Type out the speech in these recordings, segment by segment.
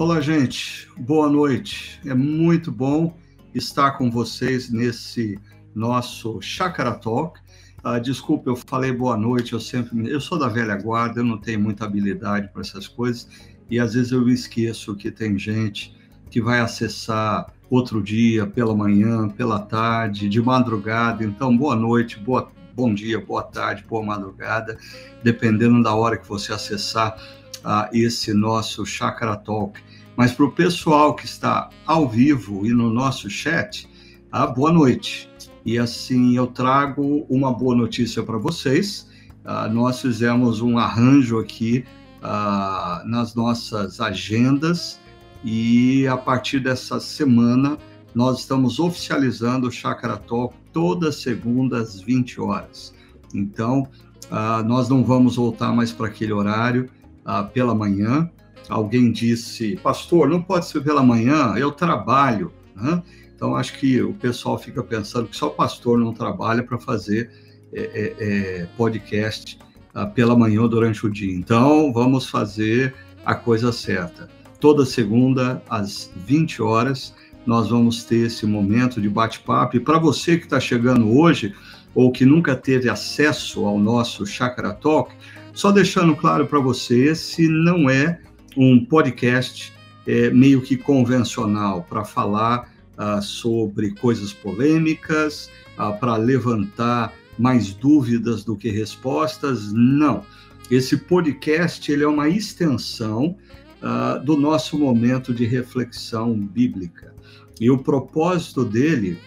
Olá, gente. Boa noite. É muito bom estar com vocês nesse nosso Chakra Talk. Uh, desculpa, eu falei boa noite. Eu sempre, eu sou da velha guarda, eu não tenho muita habilidade para essas coisas e às vezes eu esqueço que tem gente que vai acessar outro dia, pela manhã, pela tarde, de madrugada. Então, boa noite, boa, bom dia, boa tarde, boa madrugada, dependendo da hora que você acessar uh, esse nosso Chakra Talk. Mas para o pessoal que está ao vivo e no nosso chat, ah, boa noite. E assim eu trago uma boa notícia para vocês. Ah, nós fizemos um arranjo aqui ah, nas nossas agendas e a partir dessa semana nós estamos oficializando o Chakra Talk toda segunda às 20 horas. Então, ah, nós não vamos voltar mais para aquele horário ah, pela manhã, alguém disse, pastor, não pode ser pela manhã, eu trabalho. Né? Então, acho que o pessoal fica pensando que só pastor não trabalha para fazer é, é, é, podcast ah, pela manhã ou durante o dia. Então, vamos fazer a coisa certa. Toda segunda, às 20 horas, nós vamos ter esse momento de bate-papo. E para você que está chegando hoje, ou que nunca teve acesso ao nosso Chakra Talk, só deixando claro para você, esse não é um podcast é, meio que convencional para falar ah, sobre coisas polêmicas, ah, para levantar mais dúvidas do que respostas. Não. Esse podcast ele é uma extensão ah, do nosso momento de reflexão bíblica. E o propósito dele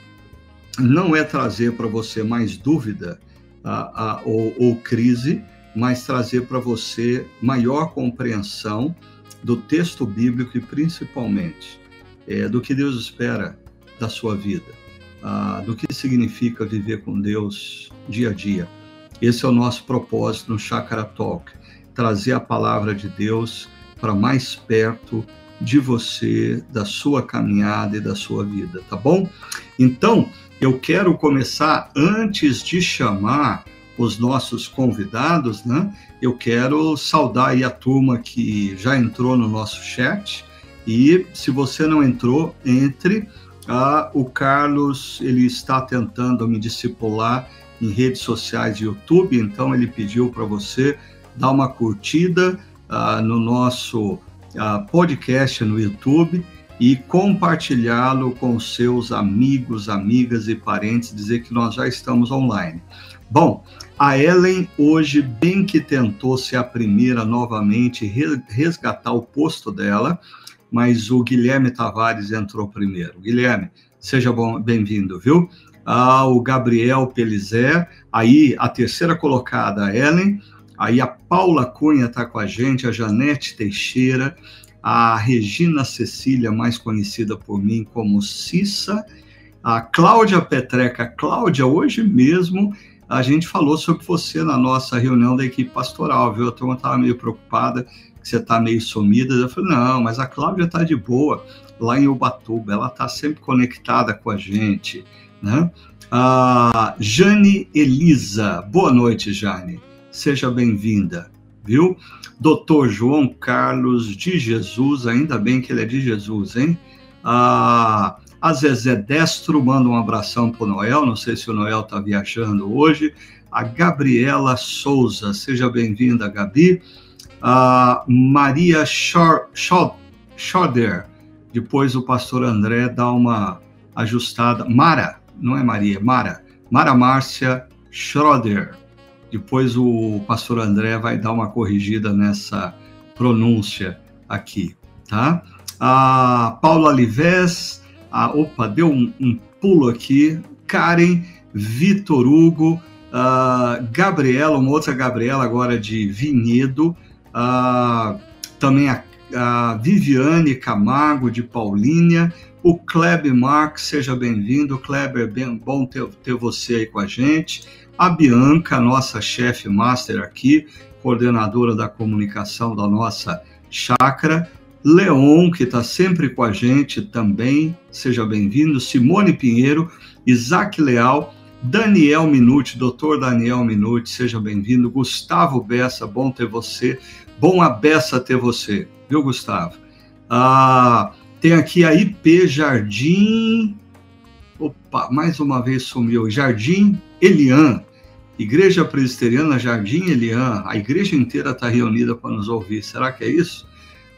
não é trazer para você mais dúvida ou, ou crise, mas trazer para você maior compreensão do texto bíblico e principalmente é, do que Deus espera da sua vida, ah, do que significa viver com Deus dia a dia. Esse é o nosso propósito no Chakra Talk, trazer a palavra de Deus para mais perto de você, da sua caminhada e da sua vida, tá bom? Então, eu quero começar antes de chamar os nossos convidados, né? Eu quero saudar aí a turma que já entrou no nosso chat e se você não entrou, entre. Ah, o Carlos ele está tentando me discipular em redes sociais e YouTube, então ele pediu para você dar uma curtida ah, no nosso ah, podcast no YouTube e compartilhá-lo com seus amigos, amigas e parentes, dizer que nós já estamos online. Bom, a Ellen hoje bem que tentou ser a primeira novamente resgatar o posto dela, mas o Guilherme Tavares entrou primeiro. Guilherme, seja bem-vindo, viu? Ah, o Gabriel Pelizé, aí a terceira colocada, a Ellen, aí a Paula Cunha está com a gente, a Janete Teixeira, a Regina Cecília, mais conhecida por mim como Cissa, a Cláudia Petreca. Cláudia, hoje mesmo a gente falou sobre você na nossa reunião da equipe pastoral, viu? A turma estava meio preocupada que você está meio sumida. Eu falei, não, mas a Cláudia está de boa lá em Ubatuba, ela está sempre conectada com a gente, né? A Jane Elisa, boa noite, Jane, seja bem-vinda, viu? Doutor João Carlos de Jesus, ainda bem que ele é de Jesus, hein? Ah, a Zezé Destro manda um abração para o Noel, não sei se o Noel está viajando hoje. A Gabriela Souza, seja bem-vinda, Gabi. A Maria Schoder, depois o pastor André dá uma ajustada. Mara, não é Maria, Mara. Mara Márcia Schroeder. Depois o pastor André vai dar uma corrigida nessa pronúncia aqui, tá? A Paula Lives, ah, opa, deu um, um, pulo aqui. Karen, Vitor Hugo, uh, Gabriela, uma outra Gabriela agora de Vinhedo, uh, também a, a, Viviane Camargo de Paulínia, o Kleber Marques, seja bem-vindo. Kleber, bem bom ter, ter você aí com a gente. A Bianca, nossa chefe master aqui, coordenadora da comunicação da nossa chácara. Leon, que está sempre com a gente também, seja bem-vindo. Simone Pinheiro, Isaac Leal, Daniel Minuti, doutor Daniel Minuti, seja bem-vindo. Gustavo Bessa, bom ter você. Bom a Bessa ter você, viu, Gustavo? Ah, tem aqui a IP Jardim. Opa, mais uma vez sumiu. Jardim Elian. Igreja Presbiteriana Jardim Elian. A igreja inteira está reunida para nos ouvir. Será que é isso?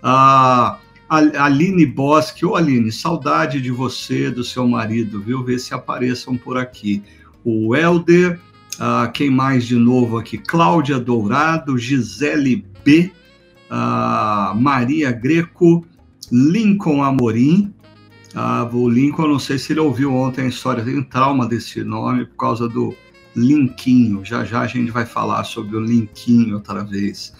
Ah, Aline Bosque. Ô, Aline, saudade de você, do seu marido, viu? Ver se apareçam por aqui. O Helder. Ah, quem mais de novo aqui? Cláudia Dourado, Gisele B. Ah, Maria Greco. Lincoln Amorim. Ah, o Lincoln, não sei se ele ouviu ontem a história, tem um trauma desse nome por causa do Linquinho. Já já a gente vai falar sobre o Linquinho outra vez.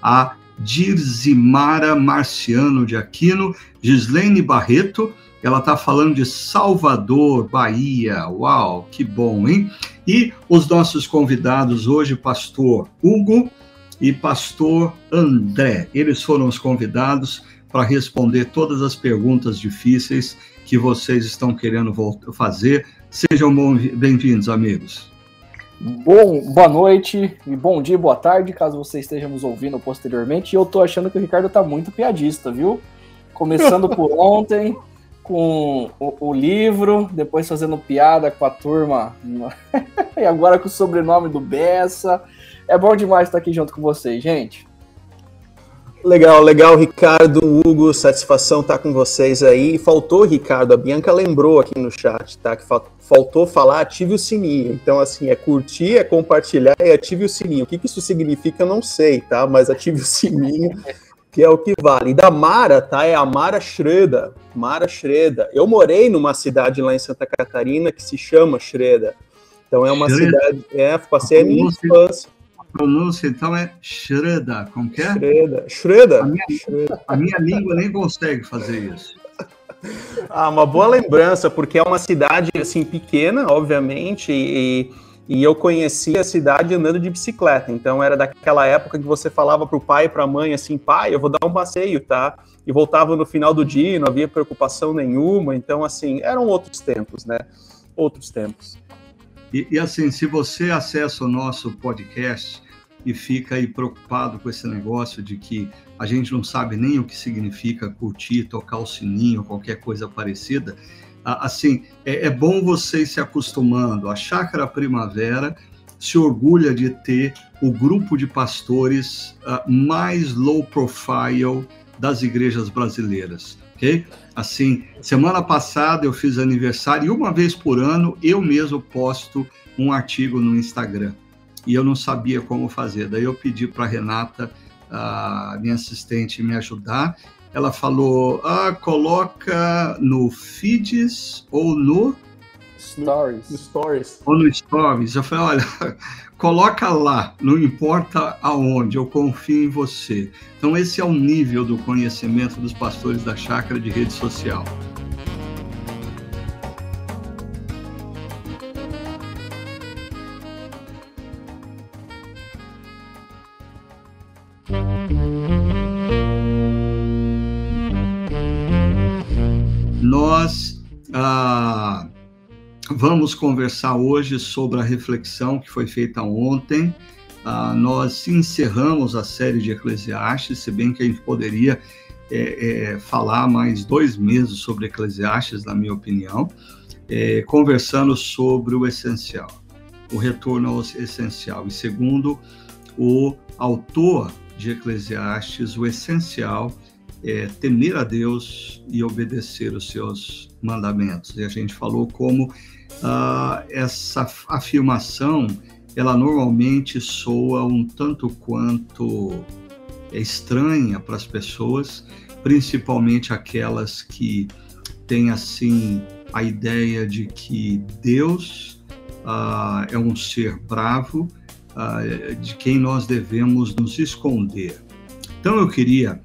A Dirzimara Marciano de Aquino, Gislene Barreto, ela está falando de Salvador, Bahia. Uau, que bom, hein? E os nossos convidados hoje, pastor Hugo e pastor André. Eles foram os convidados para responder todas as perguntas difíceis que vocês estão querendo fazer. Sejam bem-vindos, amigos. Bom, boa noite e bom dia, boa tarde, caso você esteja nos ouvindo posteriormente. E eu tô achando que o Ricardo tá muito piadista, viu? Começando por ontem, com o, o, livro, depois fazendo piada com a turma, e agora com o sobrenome do Bessa. É bom demais estar aqui junto com vocês, gente. Legal, legal, Ricardo, Hugo, satisfação estar tá com vocês aí. Faltou, Ricardo, a Bianca lembrou aqui no chat, tá? Que faltou falar ative o sininho. Então, assim, é curtir, é compartilhar e ative o sininho. O que, que isso significa, eu não sei, tá? Mas ative o sininho, que é o que vale. E da Mara, tá? É a Mara Shreda. Mara Shreda. Eu morei numa cidade lá em Santa Catarina que se chama Shreda. Então é uma Shreda. cidade. É, passei a minha infância pronúncia, então, é Shreda. Como que é? Shreda. Shreda. A minha, a minha língua nem consegue fazer isso. Ah, uma boa lembrança, porque é uma cidade, assim, pequena, obviamente, e, e eu conheci a cidade andando de bicicleta. Então, era daquela época que você falava para o pai e para a mãe, assim, pai, eu vou dar um passeio, tá? E voltava no final do dia, não havia preocupação nenhuma. Então, assim, eram outros tempos, né? Outros tempos. E, e, assim, se você acessa o nosso podcast e fica aí preocupado com esse negócio de que a gente não sabe nem o que significa curtir, tocar o sininho, qualquer coisa parecida, assim, é, é bom você ir se acostumando. A Chácara Primavera se orgulha de ter o grupo de pastores uh, mais low profile das igrejas brasileiras ok? Assim, semana passada eu fiz aniversário e uma vez por ano eu mesmo posto um artigo no Instagram e eu não sabia como fazer. Daí eu pedi para Renata, a minha assistente, me ajudar. Ela falou: ah, coloca no feeds ou no Stories. No stories. Ou no Stories. Eu falei, olha, coloca lá, não importa aonde, eu confio em você. Então, esse é o nível do conhecimento dos pastores da chácara de rede social. Vamos conversar hoje sobre a reflexão que foi feita ontem. Ah, nós encerramos a série de Eclesiastes, se bem que a gente poderia é, é, falar mais dois meses sobre Eclesiastes, na minha opinião, é, conversando sobre o essencial, o retorno ao essencial. E segundo o autor de Eclesiastes, o essencial é temer a Deus e obedecer os seus mandamentos. E a gente falou como uh, essa afirmação, ela normalmente soa um tanto quanto estranha para as pessoas, principalmente aquelas que têm assim a ideia de que Deus uh, é um ser bravo, uh, de quem nós devemos nos esconder. Então eu queria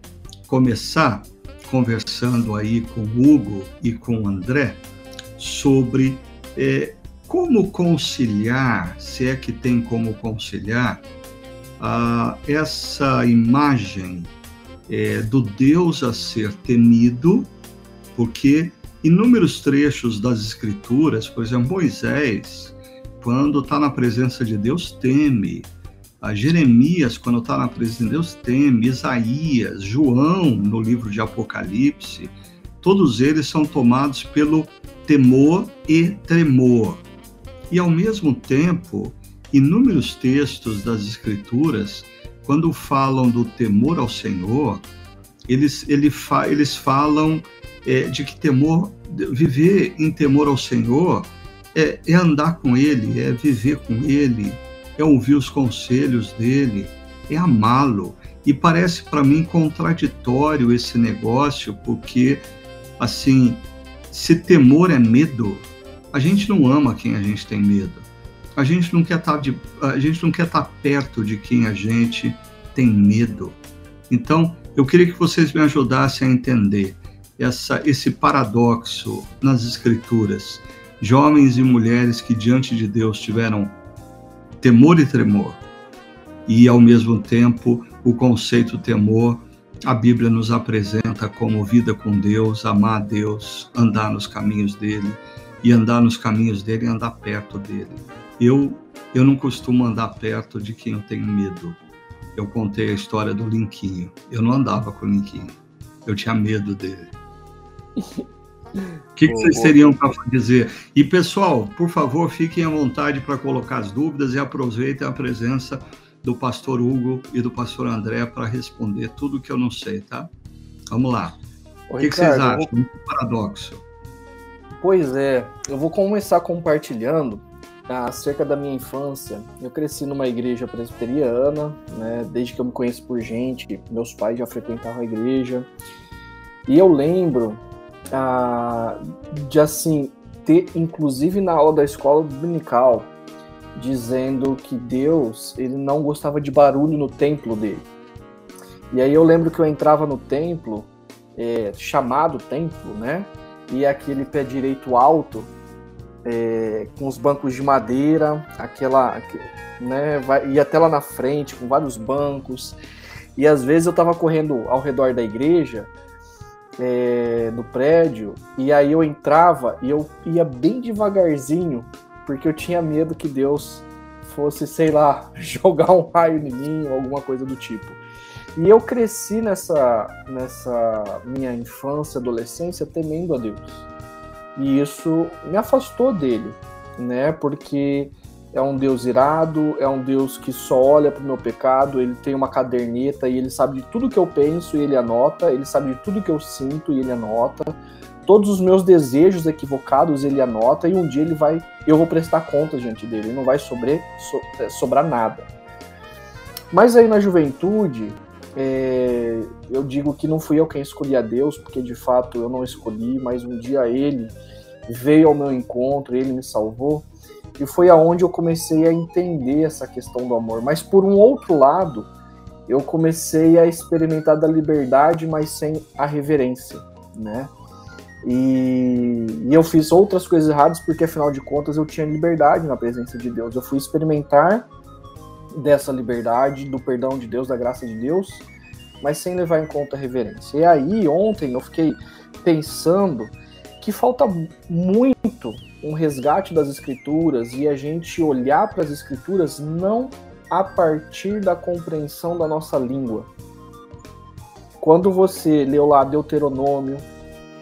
começar conversando aí com Hugo e com André sobre é, como conciliar, se é que tem como conciliar, ah, essa imagem é, do Deus a ser temido, porque inúmeros trechos das Escrituras, por exemplo, Moisés, quando está na presença de Deus, teme. A Jeremias, quando está na presença de Deus, teme. Isaías, João, no livro de Apocalipse, todos eles são tomados pelo temor e tremor. E, ao mesmo tempo, inúmeros textos das Escrituras, quando falam do temor ao Senhor, eles, ele fa, eles falam é, de que temor, viver em temor ao Senhor é, é andar com Ele, é viver com Ele, é ouvir os conselhos dele, é amá-lo. E parece para mim contraditório esse negócio, porque, assim, se temor é medo, a gente não ama quem a gente tem medo. A gente não quer estar tá de, a gente não quer estar tá perto de quem a gente tem medo. Então, eu queria que vocês me ajudassem a entender essa, esse paradoxo nas escrituras. Jovens e mulheres que diante de Deus tiveram temor e tremor. E ao mesmo tempo, o conceito temor, a Bíblia nos apresenta como vida com Deus, amar a Deus, andar nos caminhos dele e andar nos caminhos dele e andar perto dele. Eu eu não costumo andar perto de quem eu tenho medo. Eu contei a história do Linquinho. Eu não andava com o Linquinho. Eu tinha medo dele. O que, que, vocês teriam para dizer? E pessoal, por favor, fiquem à vontade para colocar as dúvidas e aproveitem a presença do pastor Hugo e do pastor André para responder tudo que eu não sei, tá? Vamos lá. o que, Ricardo, que, vocês acham? Vou... Um paradoxo. Pois é, eu vou começar compartilhando acerca da minha infância. Eu cresci numa igreja presbiteriana, né? Desde que eu me conheço por gente, meus pais já frequentavam a igreja. E eu lembro ah, de assim ter, inclusive na aula da escola dominical, dizendo que Deus ele não gostava de barulho no templo dele. E aí eu lembro que eu entrava no templo, é, chamado templo, né? E aquele pé direito alto, é, com os bancos de madeira, aquela, né? Vai, ia até lá na frente com vários bancos. E às vezes eu estava correndo ao redor da igreja é, no prédio, e aí eu entrava e eu ia bem devagarzinho, porque eu tinha medo que Deus fosse, sei lá, jogar um raio em mim ou alguma coisa do tipo. E eu cresci nessa, nessa minha infância, adolescência, temendo a Deus. E isso me afastou dele, né? Porque é um Deus irado, é um Deus que só olha para o meu pecado, ele tem uma caderneta e ele sabe de tudo que eu penso e ele anota, ele sabe de tudo que eu sinto e ele anota. Todos os meus desejos equivocados ele anota e um dia ele vai, eu vou prestar conta diante dele, não vai sobre, so, é, sobrar nada. Mas aí na juventude, é, eu digo que não fui eu quem escolhi a Deus, porque de fato eu não escolhi, mas um dia ele veio ao meu encontro, ele me salvou. E foi aonde eu comecei a entender essa questão do amor. Mas por um outro lado, eu comecei a experimentar da liberdade, mas sem a reverência, né? E, e, eu fiz outras coisas erradas porque afinal de contas eu tinha liberdade na presença de Deus. Eu fui experimentar dessa liberdade, do perdão de Deus, da graça de Deus, mas sem levar em conta a reverência. E aí ontem eu fiquei pensando que falta muito um resgate das escrituras e a gente olhar para as escrituras não a partir da compreensão da nossa língua. Quando você leu lá Deuteronômio,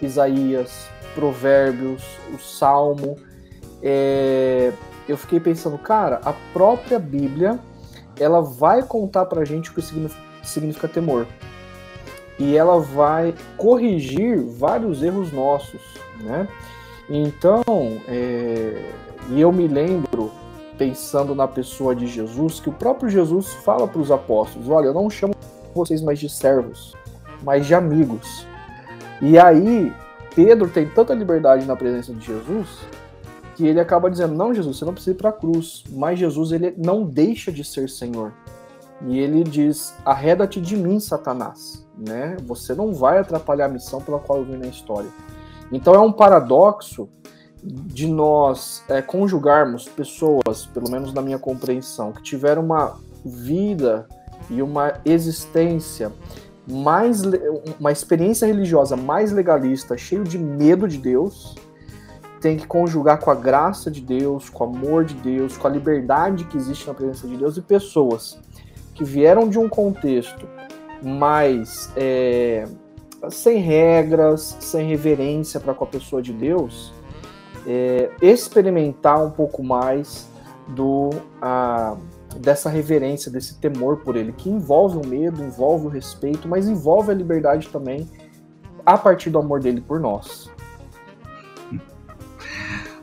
Isaías, Provérbios, o Salmo, é, eu fiquei pensando, cara, a própria Bíblia ela vai contar para a gente o que significa, significa temor e ela vai corrigir vários erros nossos, né? Então, é, e eu me lembro, pensando na pessoa de Jesus, que o próprio Jesus fala para os apóstolos: Olha, eu não chamo vocês mais de servos, mas de amigos. E aí, Pedro tem tanta liberdade na presença de Jesus que ele acaba dizendo: Não, Jesus, você não precisa ir para a cruz. Mas Jesus ele não deixa de ser Senhor. E ele diz: Arreda-te de mim, Satanás. Né? Você não vai atrapalhar a missão pela qual eu vim na história. Então é um paradoxo de nós é, conjugarmos pessoas, pelo menos na minha compreensão, que tiveram uma vida e uma existência mais uma experiência religiosa mais legalista, cheio de medo de Deus, tem que conjugar com a graça de Deus, com o amor de Deus, com a liberdade que existe na presença de Deus e pessoas que vieram de um contexto mais é, sem regras, sem reverência para com a pessoa de Deus, é, experimentar um pouco mais do a, dessa reverência, desse temor por ele, que envolve o medo, envolve o respeito, mas envolve a liberdade também a partir do amor dele por nós.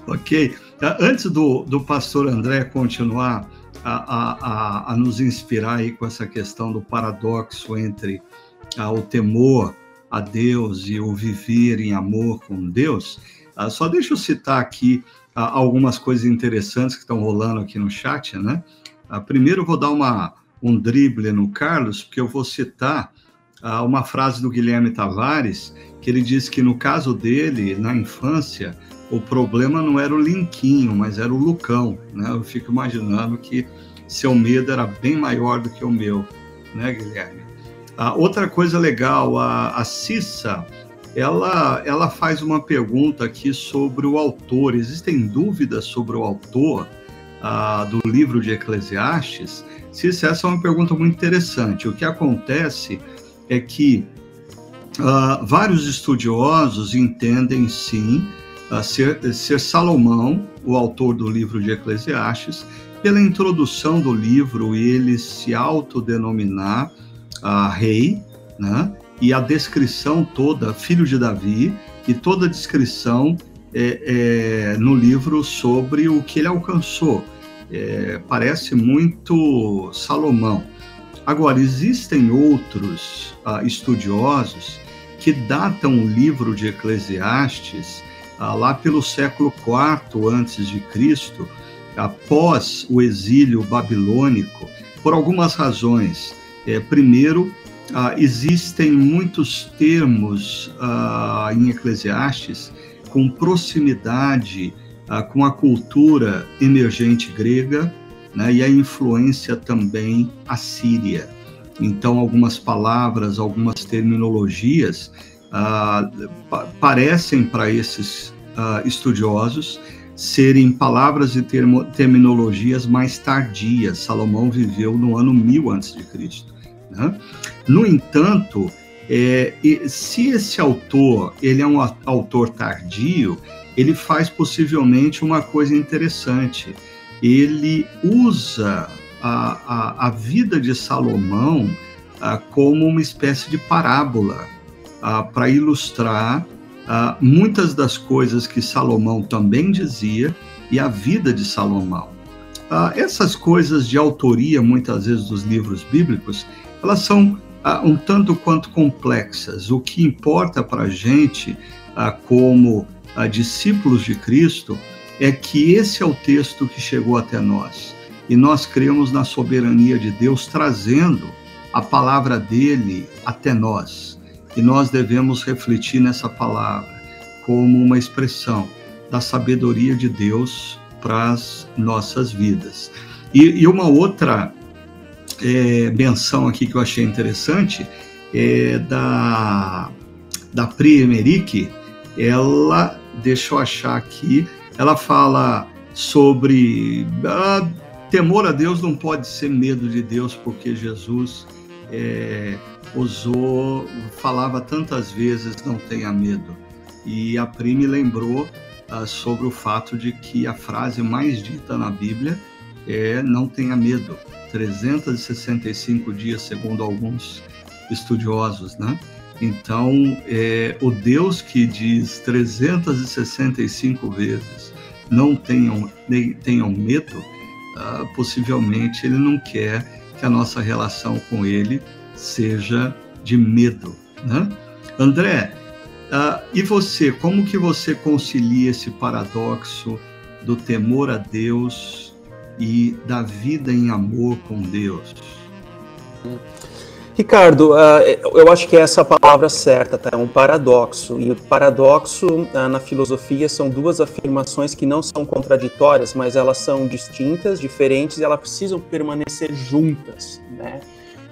Ok. Antes do, do pastor André continuar a, a, a, nos inspirar aí com essa questão do paradoxo entre ah, o temor a Deus e o viver em amor com Deus, ah, só deixa eu citar aqui ah, algumas coisas interessantes que estão rolando aqui no chat, né? Ah, primeiro vou dar uma, um drible no Carlos, porque eu vou citar ah, uma frase do Guilherme Tavares, que ele diz que no caso dele, na infância, o problema não era o Linquinho, mas era o Lucão, né? Eu fico imaginando que seu medo era bem maior do que o meu, né, Guilherme? Ah, outra coisa legal, a, a Cissa, ela, ela faz uma pergunta aqui sobre o autor. Existem dúvidas sobre o autor ah, do livro de Eclesiastes? Cissa, essa é uma pergunta muito interessante. O que acontece é que ah, vários estudiosos entendem, sim, ser, ser Salomão, o autor do livro de Eclesiastes, pela introdução do livro, ele se autodenominar a rei, né? E a descrição toda, filho de Davi, e toda a descrição é, é, no livro sobre o que ele alcançou. É, parece muito Salomão. Agora, existem outros ah, estudiosos que datam o livro de Eclesiastes ah, lá pelo século IV antes de Cristo, após o exílio babilônico, por algumas razões. É, primeiro, ah, existem muitos termos ah, em Eclesiastes com proximidade ah, com a cultura emergente grega né, e a influência também assíria. Então, algumas palavras, algumas terminologias ah, pa parecem para esses ah, estudiosos serem palavras e termo, terminologias mais tardias. Salomão viveu no ano 1000 a.C. Né? No entanto, é, se esse autor ele é um autor tardio, ele faz possivelmente uma coisa interessante. Ele usa a, a, a vida de Salomão a, como uma espécie de parábola para ilustrar muitas das coisas que Salomão também dizia e a vida de Salomão. essas coisas de autoria, muitas vezes, dos livros bíblicos, elas são ah, um tanto quanto complexas. O que importa para a gente, ah, como ah, discípulos de Cristo, é que esse é o texto que chegou até nós. E nós cremos na soberania de Deus trazendo a palavra dele até nós. E nós devemos refletir nessa palavra como uma expressão da sabedoria de Deus para as nossas vidas. E, e uma outra é, menção aqui que eu achei interessante é da, da Pri Emerick, ela, deixa eu achar aqui, ela fala sobre ah, temor a Deus não pode ser medo de Deus, porque Jesus é, usou, falava tantas vezes, não tenha medo. E a Pri me lembrou ah, sobre o fato de que a frase mais dita na Bíblia é não tenha medo. 365 dias, segundo alguns estudiosos, né? Então, é, o Deus que diz 365 vezes não tenham, tenham medo, uh, possivelmente ele não quer que a nossa relação com ele seja de medo, né? André, uh, e você, como que você concilia esse paradoxo do temor a Deus e da vida em amor com Deus. Ricardo, uh, eu acho que essa é palavra certa, tá? É um paradoxo. E o paradoxo uh, na filosofia são duas afirmações que não são contraditórias, mas elas são distintas, diferentes e elas precisam permanecer juntas, né?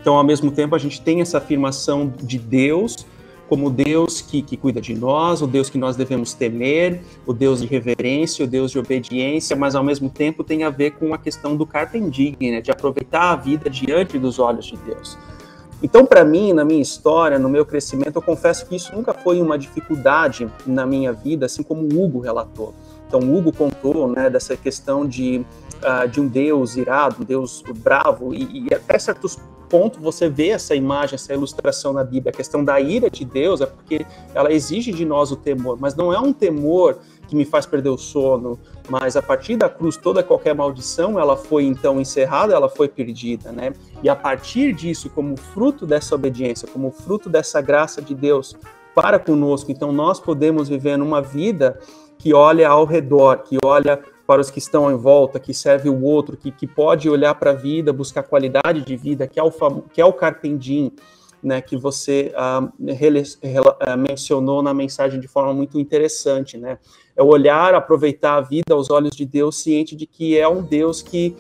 Então, ao mesmo tempo, a gente tem essa afirmação de Deus como Deus que, que cuida de nós, o Deus que nós devemos temer, o Deus de reverência, o Deus de obediência, mas ao mesmo tempo tem a ver com a questão do carpendigne, né, de aproveitar a vida diante dos olhos de Deus. Então, para mim, na minha história, no meu crescimento, eu confesso que isso nunca foi uma dificuldade na minha vida, assim como o Hugo relatou. Então, o Hugo contou né, dessa questão de, uh, de um Deus irado, um Deus bravo, e, e até certos pontos você vê essa imagem, essa ilustração na Bíblia. A questão da ira de Deus é porque ela exige de nós o temor, mas não é um temor que me faz perder o sono, mas a partir da cruz toda qualquer maldição ela foi então encerrada, ela foi perdida, né? E a partir disso, como fruto dessa obediência, como fruto dessa graça de Deus para conosco, então nós podemos viver numa vida que olha ao redor, que olha para os que estão em volta, que serve o outro, que, que pode olhar para a vida, buscar qualidade de vida, que é o, que é o carpendim, né, que você rele, uh, mencionou na mensagem de forma muito interessante, né? É olhar, aproveitar a vida aos olhos de Deus, ciente de que é um Deus que,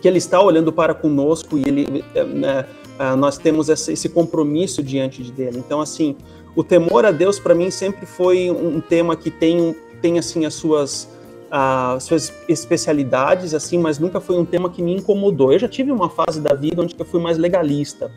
que Ele está olhando para conosco e Ele, né, uh, nós temos esse, compromisso diante de dele. Então, assim, o temor a Deus para mim sempre foi um tema que tem, tem assim as suas as suas especialidades assim, mas nunca foi um tema que me incomodou. Eu já tive uma fase da vida onde eu fui mais legalista.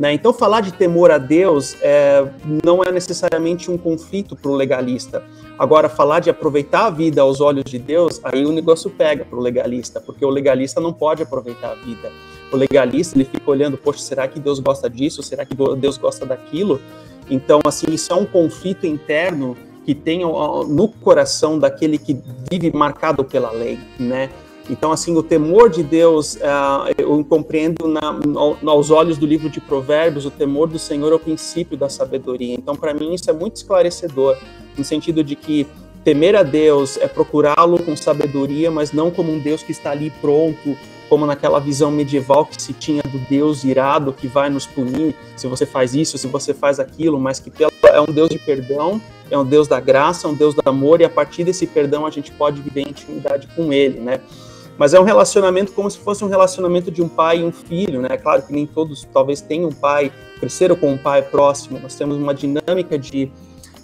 Né? Então, falar de temor a Deus é, não é necessariamente um conflito para o legalista. Agora, falar de aproveitar a vida aos olhos de Deus, aí o negócio pega para o legalista, porque o legalista não pode aproveitar a vida. O legalista, ele fica olhando, poxa, será que Deus gosta disso? Será que Deus gosta daquilo? Então, assim, isso é um conflito interno que tem no coração daquele que vive marcado pela lei, né? Então, assim, o temor de Deus, uh, eu compreendo na, aos olhos do livro de Provérbios, o temor do Senhor é o princípio da sabedoria. Então, para mim, isso é muito esclarecedor, no sentido de que temer a Deus é procurá-lo com sabedoria, mas não como um Deus que está ali pronto, como naquela visão medieval que se tinha do Deus irado que vai nos punir se você faz isso, se você faz aquilo, mas que é um Deus de perdão, é um Deus da graça, é um Deus do amor, e a partir desse perdão a gente pode viver em intimidade com Ele, né? Mas é um relacionamento como se fosse um relacionamento de um pai e um filho, né? Claro que nem todos talvez tenham um pai, cresceram com um pai próximo, nós temos uma dinâmica de,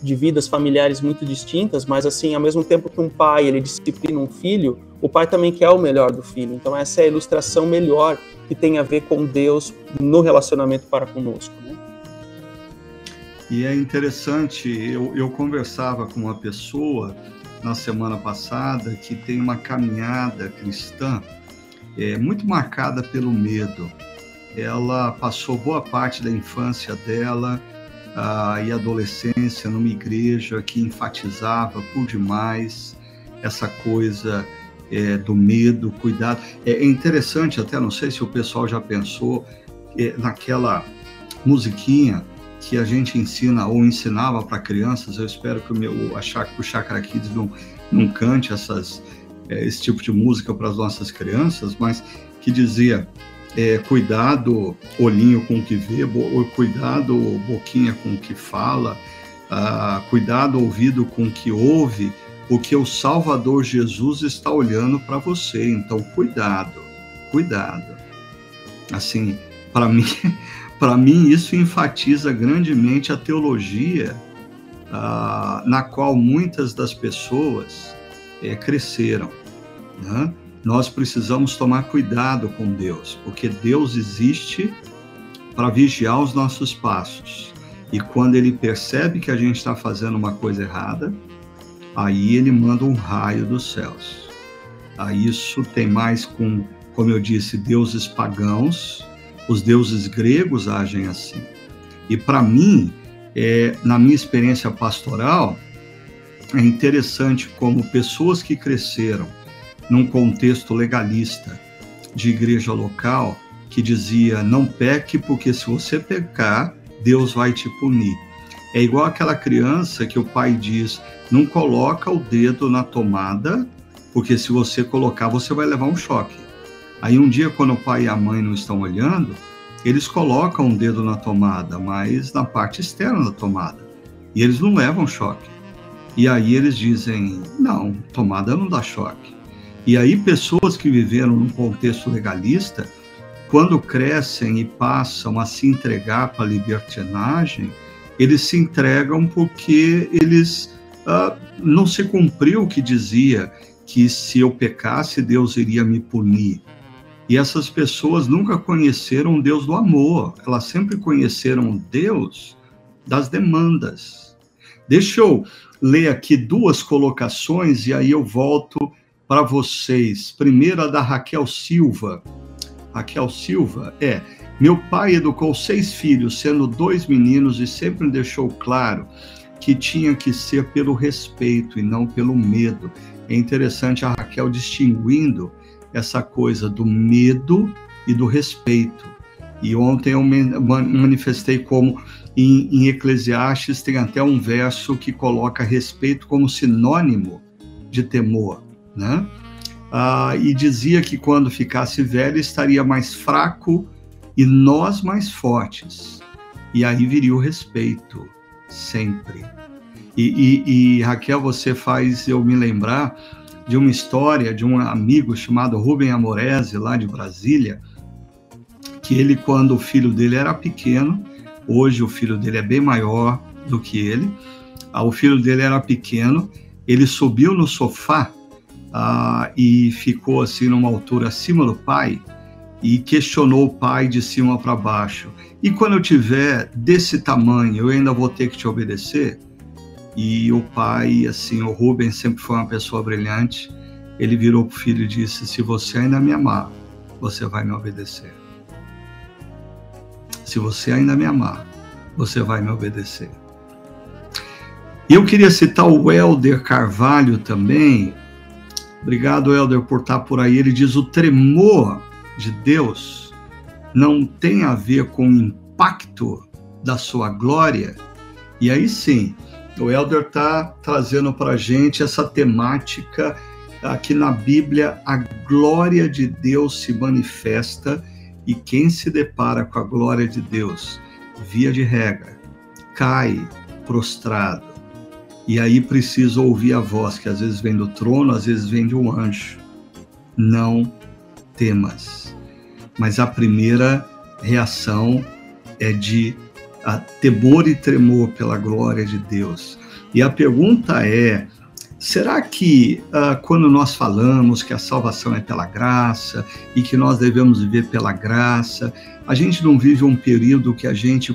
de vidas familiares muito distintas, mas assim, ao mesmo tempo que um pai ele disciplina um filho, o pai também quer o melhor do filho. Então essa é a ilustração melhor que tem a ver com Deus no relacionamento para conosco. Né? E é interessante, eu, eu conversava com uma pessoa na semana passada que tem uma caminhada cristã é, muito marcada pelo medo. Ela passou boa parte da infância dela ah, e adolescência numa igreja que enfatizava por demais essa coisa é, do medo, cuidado. É interessante, até não sei se o pessoal já pensou é, naquela musiquinha que a gente ensina ou ensinava para crianças, eu espero que o meu a o Chakra Kids não, não cante essas, é, esse tipo de música para as nossas crianças, mas que dizia é, cuidado olhinho com o que vê, bo, cuidado boquinha com o que fala, ah, cuidado ouvido com o que ouve, porque o Salvador Jesus está olhando para você, então cuidado, cuidado. Assim, para mim para mim, isso enfatiza grandemente a teologia ah, na qual muitas das pessoas é, cresceram. Né? Nós precisamos tomar cuidado com Deus, porque Deus existe para vigiar os nossos passos. E quando ele percebe que a gente está fazendo uma coisa errada, aí ele manda um raio dos céus. Aí isso tem mais com, como eu disse, deuses pagãos, os deuses gregos agem assim. E para mim, é, na minha experiência pastoral, é interessante como pessoas que cresceram num contexto legalista de igreja local, que dizia não peque, porque se você pecar, Deus vai te punir. É igual aquela criança que o pai diz: não coloca o dedo na tomada, porque se você colocar, você vai levar um choque. Aí um dia, quando o pai e a mãe não estão olhando, eles colocam o dedo na tomada, mas na parte externa da tomada. E eles não levam choque. E aí eles dizem: não, tomada não dá choque. E aí pessoas que viveram num contexto legalista, quando crescem e passam a se entregar para a libertinagem, eles se entregam porque eles uh, não se cumpriu o que dizia que se eu pecasse Deus iria me punir. E essas pessoas nunca conheceram Deus do amor, elas sempre conheceram Deus das demandas. Deixa eu ler aqui duas colocações e aí eu volto para vocês. Primeira da Raquel Silva. Raquel Silva é: Meu pai educou seis filhos, sendo dois meninos, e sempre deixou claro que tinha que ser pelo respeito e não pelo medo. É interessante a Raquel distinguindo essa coisa do medo e do respeito. E ontem eu manifestei como em, em Eclesiastes tem até um verso que coloca respeito como sinônimo de temor, né? Ah, e dizia que quando ficasse velho estaria mais fraco e nós mais fortes. E aí viria o respeito, sempre. E, e, e, Raquel, você faz eu me lembrar de uma história de um amigo chamado Rubem Amorese, lá de Brasília, que ele, quando o filho dele era pequeno, Hoje o filho dele é bem maior do que ele. Ah, o filho dele era pequeno. Ele subiu no sofá ah, e ficou assim numa altura acima do pai e questionou o pai de cima para baixo. E quando eu tiver desse tamanho, eu ainda vou ter que te obedecer? E o pai, assim, o Rubens sempre foi uma pessoa brilhante. Ele virou para o filho e disse: Se você ainda me amar, você vai me obedecer. Se você ainda me amar, você vai me obedecer. Eu queria citar o Helder Carvalho também. Obrigado, Helder, por estar por aí. Ele diz: o tremor de Deus não tem a ver com o impacto da sua glória. E aí sim, o Helder está trazendo para a gente essa temática aqui na Bíblia, a glória de Deus se manifesta e quem se depara com a glória de Deus, via de regra, cai prostrado. E aí precisa ouvir a voz que às vezes vem do trono, às vezes vem de um anjo. Não temas. Mas a primeira reação é de temor e tremor pela glória de Deus. E a pergunta é: Será que uh, quando nós falamos que a salvação é pela graça e que nós devemos viver pela graça, a gente não vive um período que a gente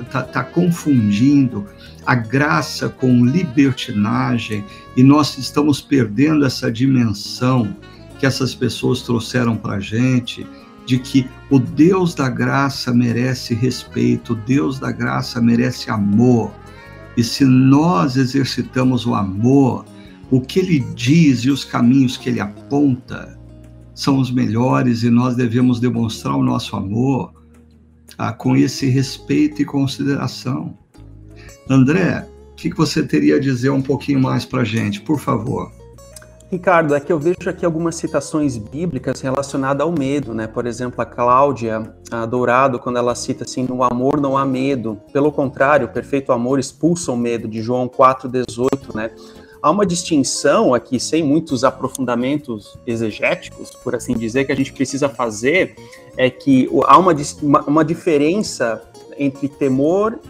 está tá confundindo a graça com libertinagem e nós estamos perdendo essa dimensão que essas pessoas trouxeram para a gente de que o Deus da graça merece respeito, o Deus da graça merece amor e se nós exercitamos o amor, o que ele diz e os caminhos que ele aponta são os melhores e nós devemos demonstrar o nosso amor ah, com esse respeito e consideração. André, o que, que você teria a dizer um pouquinho mais para gente, por favor? Ricardo, é que eu vejo aqui algumas citações bíblicas relacionadas ao medo, né? Por exemplo, a Cláudia a Dourado, quando ela cita assim, no amor não há medo. Pelo contrário, o perfeito amor expulsa o medo, de João 4,18, né? Há uma distinção aqui, sem muitos aprofundamentos exegéticos, por assim dizer, que a gente precisa fazer, é que há uma, uma, uma diferença entre temor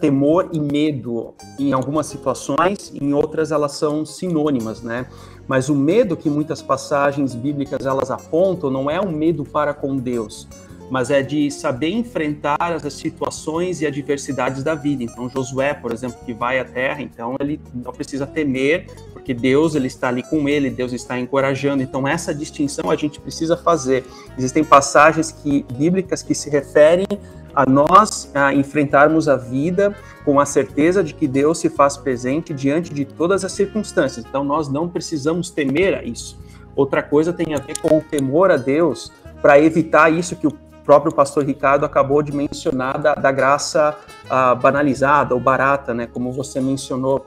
temor e medo em algumas situações, em outras elas são sinônimas, né? Mas o medo que muitas passagens bíblicas elas apontam não é um medo para com Deus, mas é de saber enfrentar as situações e adversidades da vida. Então Josué, por exemplo, que vai à terra, então ele não precisa temer, porque Deus ele está ali com ele, Deus está encorajando. Então essa distinção a gente precisa fazer. Existem passagens que bíblicas que se referem a nós a enfrentarmos a vida com a certeza de que Deus se faz presente diante de todas as circunstâncias. Então nós não precisamos temer a isso. Outra coisa tem a ver com o temor a Deus para evitar isso que o próprio pastor Ricardo acabou de mencionar da, da graça uh, banalizada ou barata, né? Como você mencionou,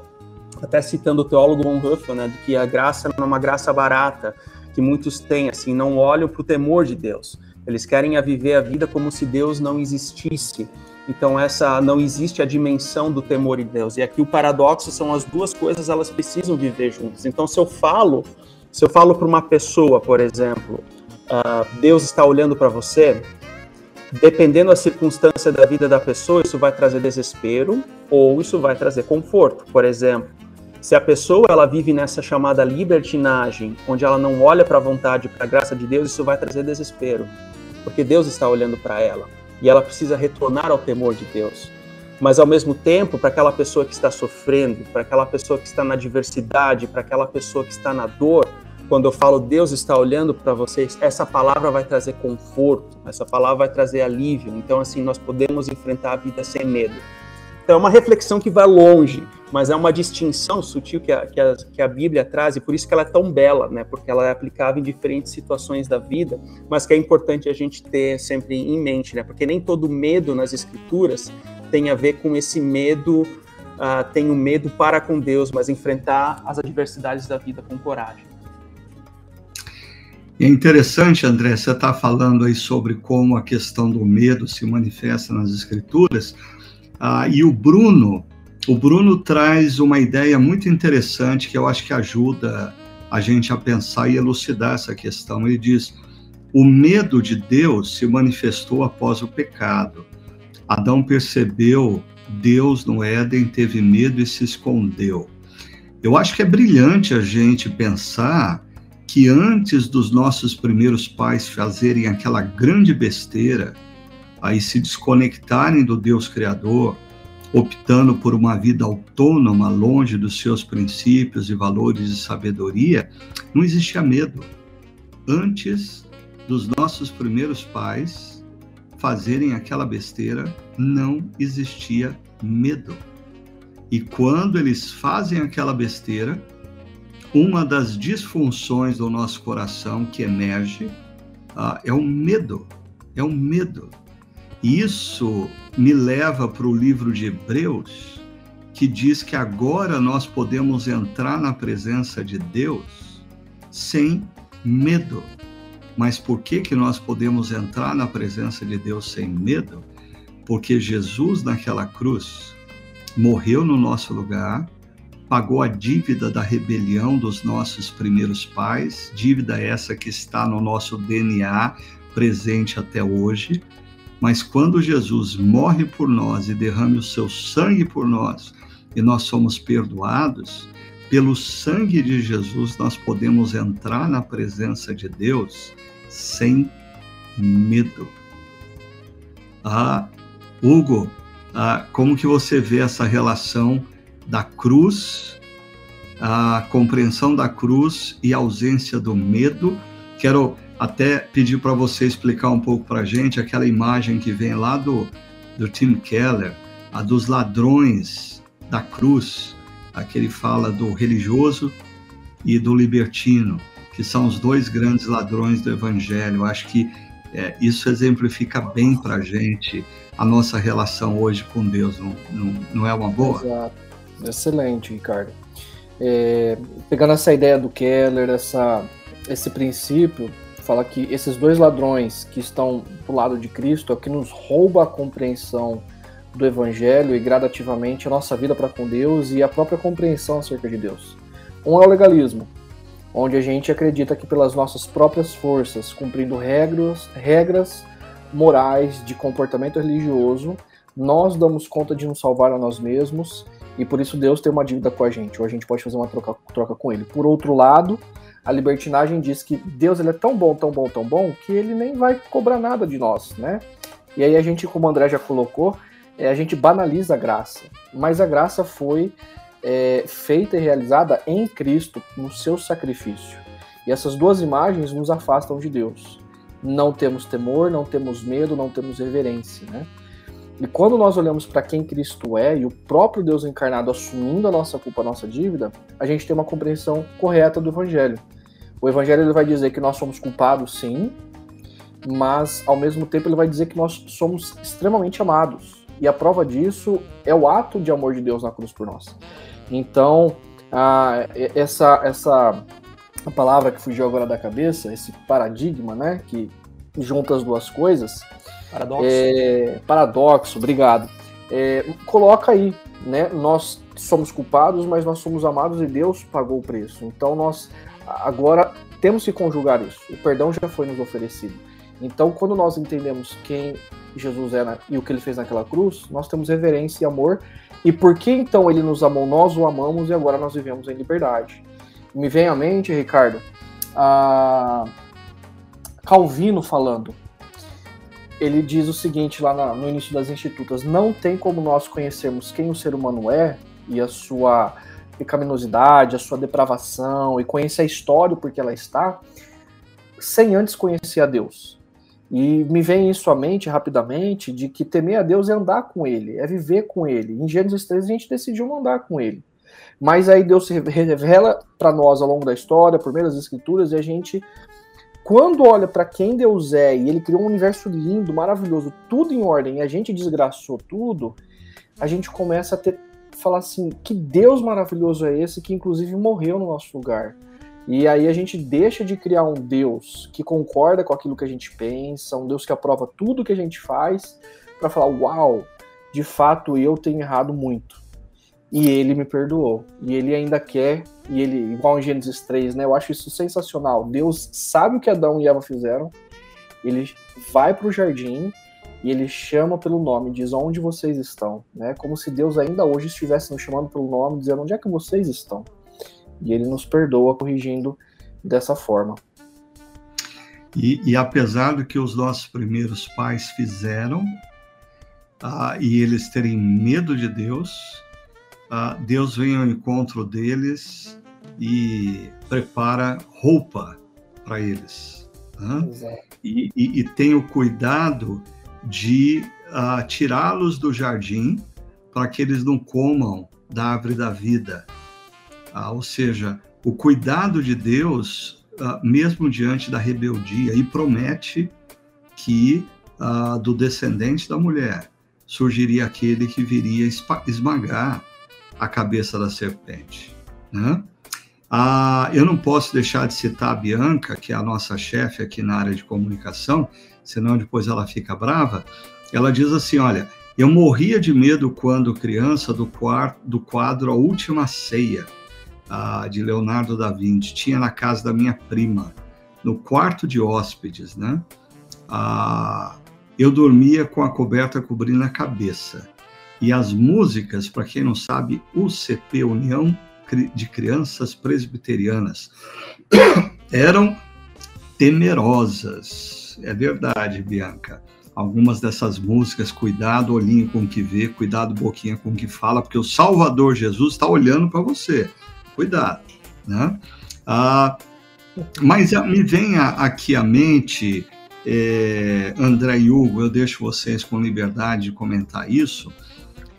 até citando o teólogo Bonhoeffer, né? De que a graça não é uma graça barata que muitos têm, assim, não olham para o temor de Deus. Eles querem a viver a vida como se Deus não existisse. Então essa não existe a dimensão do temor de Deus. E aqui o paradoxo são as duas coisas, elas precisam viver juntas. Então se eu falo, se eu falo para uma pessoa, por exemplo, uh, Deus está olhando para você, dependendo da circunstância da vida da pessoa, isso vai trazer desespero ou isso vai trazer conforto. Por exemplo, se a pessoa ela vive nessa chamada libertinagem, onde ela não olha para a vontade, para a graça de Deus, isso vai trazer desespero, porque Deus está olhando para ela e ela precisa retornar ao temor de Deus. Mas ao mesmo tempo, para aquela pessoa que está sofrendo, para aquela pessoa que está na adversidade, para aquela pessoa que está na dor, quando eu falo Deus está olhando para vocês, essa palavra vai trazer conforto, essa palavra vai trazer alívio. Então, assim, nós podemos enfrentar a vida sem medo. Então, é uma reflexão que vai longe, mas é uma distinção sutil que a, que a, que a Bíblia traz, e por isso que ela é tão bela, né? Porque ela é aplicável em diferentes situações da vida, mas que é importante a gente ter sempre em mente, né? Porque nem todo medo nas Escrituras tem a ver com esse medo, uh, tem o um medo para com Deus, mas enfrentar as adversidades da vida com coragem. É interessante, André, você está falando aí sobre como a questão do medo se manifesta nas escrituras, ah, e o Bruno, o Bruno traz uma ideia muito interessante que eu acho que ajuda a gente a pensar e elucidar essa questão. Ele diz: o medo de Deus se manifestou após o pecado. Adão percebeu Deus no Éden, teve medo e se escondeu. Eu acho que é brilhante a gente pensar que antes dos nossos primeiros pais fazerem aquela grande besteira, aí se desconectarem do Deus Criador, optando por uma vida autônoma, longe dos seus princípios e valores de sabedoria, não existia medo. Antes dos nossos primeiros pais fazerem aquela besteira, não existia medo. E quando eles fazem aquela besteira, uma das disfunções do nosso coração que emerge ah, é o medo. É o medo. Isso me leva para o livro de Hebreus, que diz que agora nós podemos entrar na presença de Deus sem medo. Mas por que, que nós podemos entrar na presença de Deus sem medo? Porque Jesus, naquela cruz, morreu no nosso lugar, pagou a dívida da rebelião dos nossos primeiros pais, dívida essa que está no nosso DNA presente até hoje. Mas quando Jesus morre por nós e derrama o seu sangue por nós, e nós somos perdoados, pelo sangue de Jesus nós podemos entrar na presença de Deus sem medo. Ah, Hugo, ah, como que você vê essa relação da cruz, a compreensão da cruz e a ausência do medo. Quero até pedir para você explicar um pouco para a gente aquela imagem que vem lá do, do Tim Keller, a dos ladrões da cruz, a que ele fala do religioso e do libertino, que são os dois grandes ladrões do evangelho. Acho que é, isso exemplifica bem para a gente a nossa relação hoje com Deus, não, não, não é uma boa? Exato. Excelente, Ricardo. É, pegando essa ideia do Keller, essa, esse princípio, fala que esses dois ladrões que estão do lado de Cristo é o que nos rouba a compreensão do Evangelho e gradativamente a nossa vida para com Deus e a própria compreensão acerca de Deus. Um é o legalismo, onde a gente acredita que pelas nossas próprias forças, cumprindo regras, regras morais de comportamento religioso, nós damos conta de nos salvar a nós mesmos e por isso Deus tem uma dívida com a gente, ou a gente pode fazer uma troca, troca com ele. Por outro lado, a libertinagem diz que Deus ele é tão bom, tão bom, tão bom, que ele nem vai cobrar nada de nós, né? E aí a gente, como o André já colocou, é, a gente banaliza a graça. Mas a graça foi é, feita e realizada em Cristo, no seu sacrifício. E essas duas imagens nos afastam de Deus. Não temos temor, não temos medo, não temos reverência, né? E quando nós olhamos para quem Cristo é e o próprio Deus encarnado assumindo a nossa culpa, a nossa dívida, a gente tem uma compreensão correta do Evangelho. O Evangelho ele vai dizer que nós somos culpados, sim, mas ao mesmo tempo ele vai dizer que nós somos extremamente amados. E a prova disso é o ato de amor de Deus na cruz por nós. Então, a, essa, essa a palavra que fugiu agora da cabeça, esse paradigma, né, que junta as duas coisas, Paradoxo. É, paradoxo, obrigado. É, coloca aí, né? Nós somos culpados, mas nós somos amados e Deus pagou o preço. Então nós agora temos que conjugar isso. O perdão já foi nos oferecido. Então, quando nós entendemos quem Jesus é e o que ele fez naquela cruz, nós temos reverência e amor. E por que então ele nos amou? Nós o amamos e agora nós vivemos em liberdade. Me vem à mente, Ricardo, Calvino falando. Ele diz o seguinte lá no início das Institutas: não tem como nós conhecermos quem o ser humano é e a sua pecaminosidade, a sua depravação e conhecer a história porque ela está, sem antes conhecer a Deus. E me vem isso à mente rapidamente de que temer a Deus é andar com Ele, é viver com Ele. Em Gênesis 3 a gente decidiu andar com Ele. Mas aí Deus se revela para nós ao longo da história, por meio das Escrituras, e a gente, quando olha para quem Deus é e Ele criou um universo lindo, maravilhoso, tudo em ordem, e a gente desgraçou tudo, a gente começa a ter falar assim, que Deus maravilhoso é esse que inclusive morreu no nosso lugar. E aí a gente deixa de criar um Deus que concorda com aquilo que a gente pensa, um Deus que aprova tudo que a gente faz, para falar, uau, de fato eu tenho errado muito. E ele me perdoou. E ele ainda quer, e ele, igual em Gênesis 3, né? Eu acho isso sensacional. Deus sabe o que Adão e Eva fizeram. Ele vai para o jardim e ele chama pelo nome, diz onde vocês estão, né? Como se Deus ainda hoje estivesse nos chamando pelo nome, dizendo onde é que vocês estão. E ele nos perdoa corrigindo dessa forma. E, e apesar do que os nossos primeiros pais fizeram, ah, e eles terem medo de Deus, ah, Deus vem ao encontro deles e prepara roupa para eles. Né? E, e, e, tem o cuidado de uh, tirá-los do jardim para que eles não comam da árvore da vida. Uh, ou seja, o cuidado de Deus, uh, mesmo diante da rebeldia, e promete que do descendente da mulher surgiria aquele que viria esmagar a cabeça da serpente. Né? Ah, eu não posso deixar de citar a Bianca, que é a nossa chefe aqui na área de comunicação, senão depois ela fica brava. Ela diz assim: Olha, eu morria de medo quando criança do, quarto, do quadro A Última Ceia, ah, de Leonardo da Vinci. Tinha na casa da minha prima, no quarto de hóspedes, né? Ah, eu dormia com a coberta cobrindo a cabeça. E as músicas, para quem não sabe, UCP, União de Crianças Presbiterianas, eram temerosas é verdade, Bianca. Algumas dessas músicas, cuidado, olhinho com o que vê, cuidado, boquinha com o que fala, porque o Salvador Jesus está olhando para você. Cuidado, né? Ah, mas me vem aqui à mente, é, André e Hugo, eu deixo vocês com liberdade de comentar isso.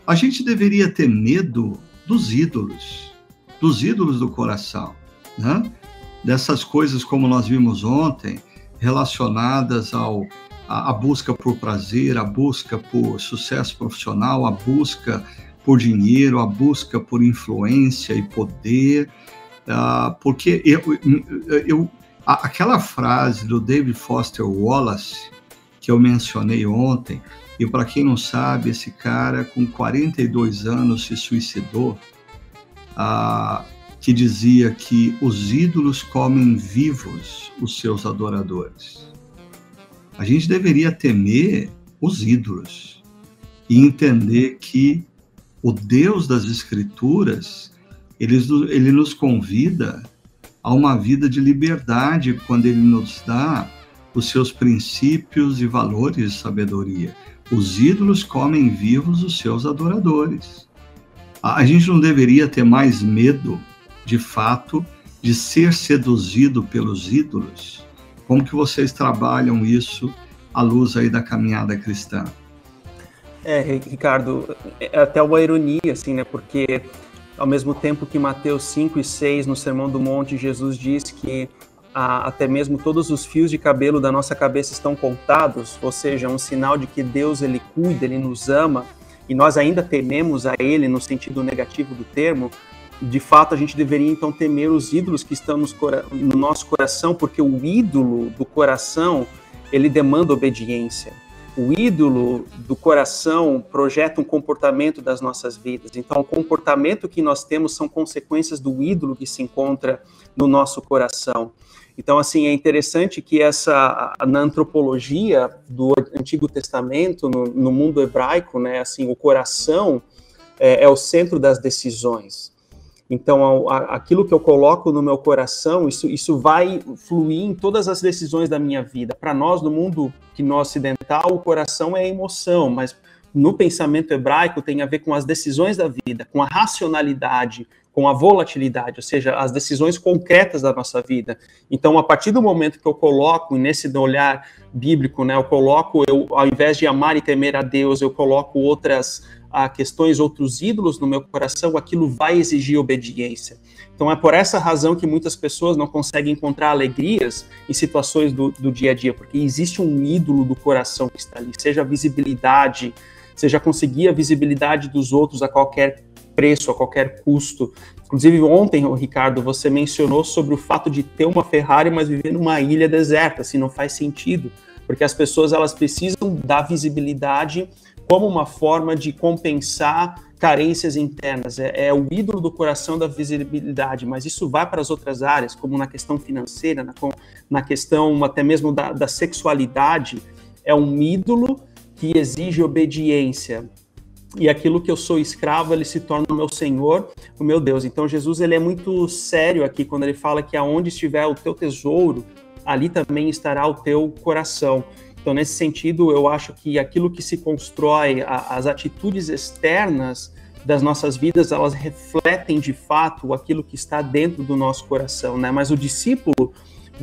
A gente deveria ter medo dos ídolos, dos ídolos do coração, né? Dessas coisas como nós vimos ontem, relacionadas ao a, busca por prazer, a busca por sucesso profissional, a busca por dinheiro, a busca por influência e poder, uh, porque eu, eu, aquela frase do David Foster Wallace que eu mencionei ontem, e para quem não sabe, esse cara com 42 anos se suicidou, uh, que dizia que os ídolos comem vivos os seus adoradores. A gente deveria temer os ídolos e entender que o Deus das Escrituras, ele, ele nos convida a uma vida de liberdade quando ele nos dá os seus princípios e valores de sabedoria. Os ídolos comem vivos os seus adoradores. A gente não deveria ter mais medo de fato, de ser seduzido pelos ídolos? Como que vocês trabalham isso à luz aí da caminhada cristã? É, Ricardo, é até uma ironia, assim, né? Porque ao mesmo tempo que Mateus 5 e 6, no Sermão do Monte, Jesus diz que até mesmo todos os fios de cabelo da nossa cabeça estão contados, ou seja, um sinal de que Deus ele cuida, ele nos ama, e nós ainda tememos a ele no sentido negativo do termo, de fato a gente deveria então temer os ídolos que estão no nosso coração, porque o ídolo do coração ele demanda obediência. O ídolo do coração projeta um comportamento das nossas vidas. Então, o comportamento que nós temos são consequências do ídolo que se encontra no nosso coração. Então, assim, é interessante que essa, na antropologia do Antigo Testamento, no, no mundo hebraico, né, assim, o coração é, é o centro das decisões. Então, a, a, aquilo que eu coloco no meu coração, isso, isso vai fluir em todas as decisões da minha vida. Para nós, no mundo que no ocidental, o coração é emoção, mas no pensamento hebraico tem a ver com as decisões da vida, com a racionalidade, com a volatilidade, ou seja, as decisões concretas da nossa vida. Então, a partir do momento que eu coloco nesse olhar bíblico, né, eu coloco, eu, ao invés de amar e temer a Deus, eu coloco outras a questões, outros ídolos no meu coração, aquilo vai exigir obediência. Então é por essa razão que muitas pessoas não conseguem encontrar alegrias em situações do, do dia a dia, porque existe um ídolo do coração que está ali, seja a visibilidade, seja conseguir a visibilidade dos outros a qualquer preço, a qualquer custo. Inclusive, ontem, Ricardo, você mencionou sobre o fato de ter uma Ferrari, mas viver numa ilha deserta, assim, não faz sentido, porque as pessoas elas precisam da visibilidade como uma forma de compensar carências internas. É, é, o ídolo do coração da visibilidade, mas isso vai para as outras áreas, como na questão financeira, na, na questão até mesmo da, da sexualidade. É um ídolo que exige obediência e aquilo que eu sou escravo, ele se torna o meu Senhor, o meu Deus. Então Jesus ele é muito sério aqui quando ele fala que aonde estiver o teu tesouro, ali também estará o teu coração. Então, nesse sentido, eu acho que aquilo que se constrói, a, as atitudes externas das nossas vidas, elas refletem de fato aquilo que está dentro do nosso coração, né? Mas o discípulo,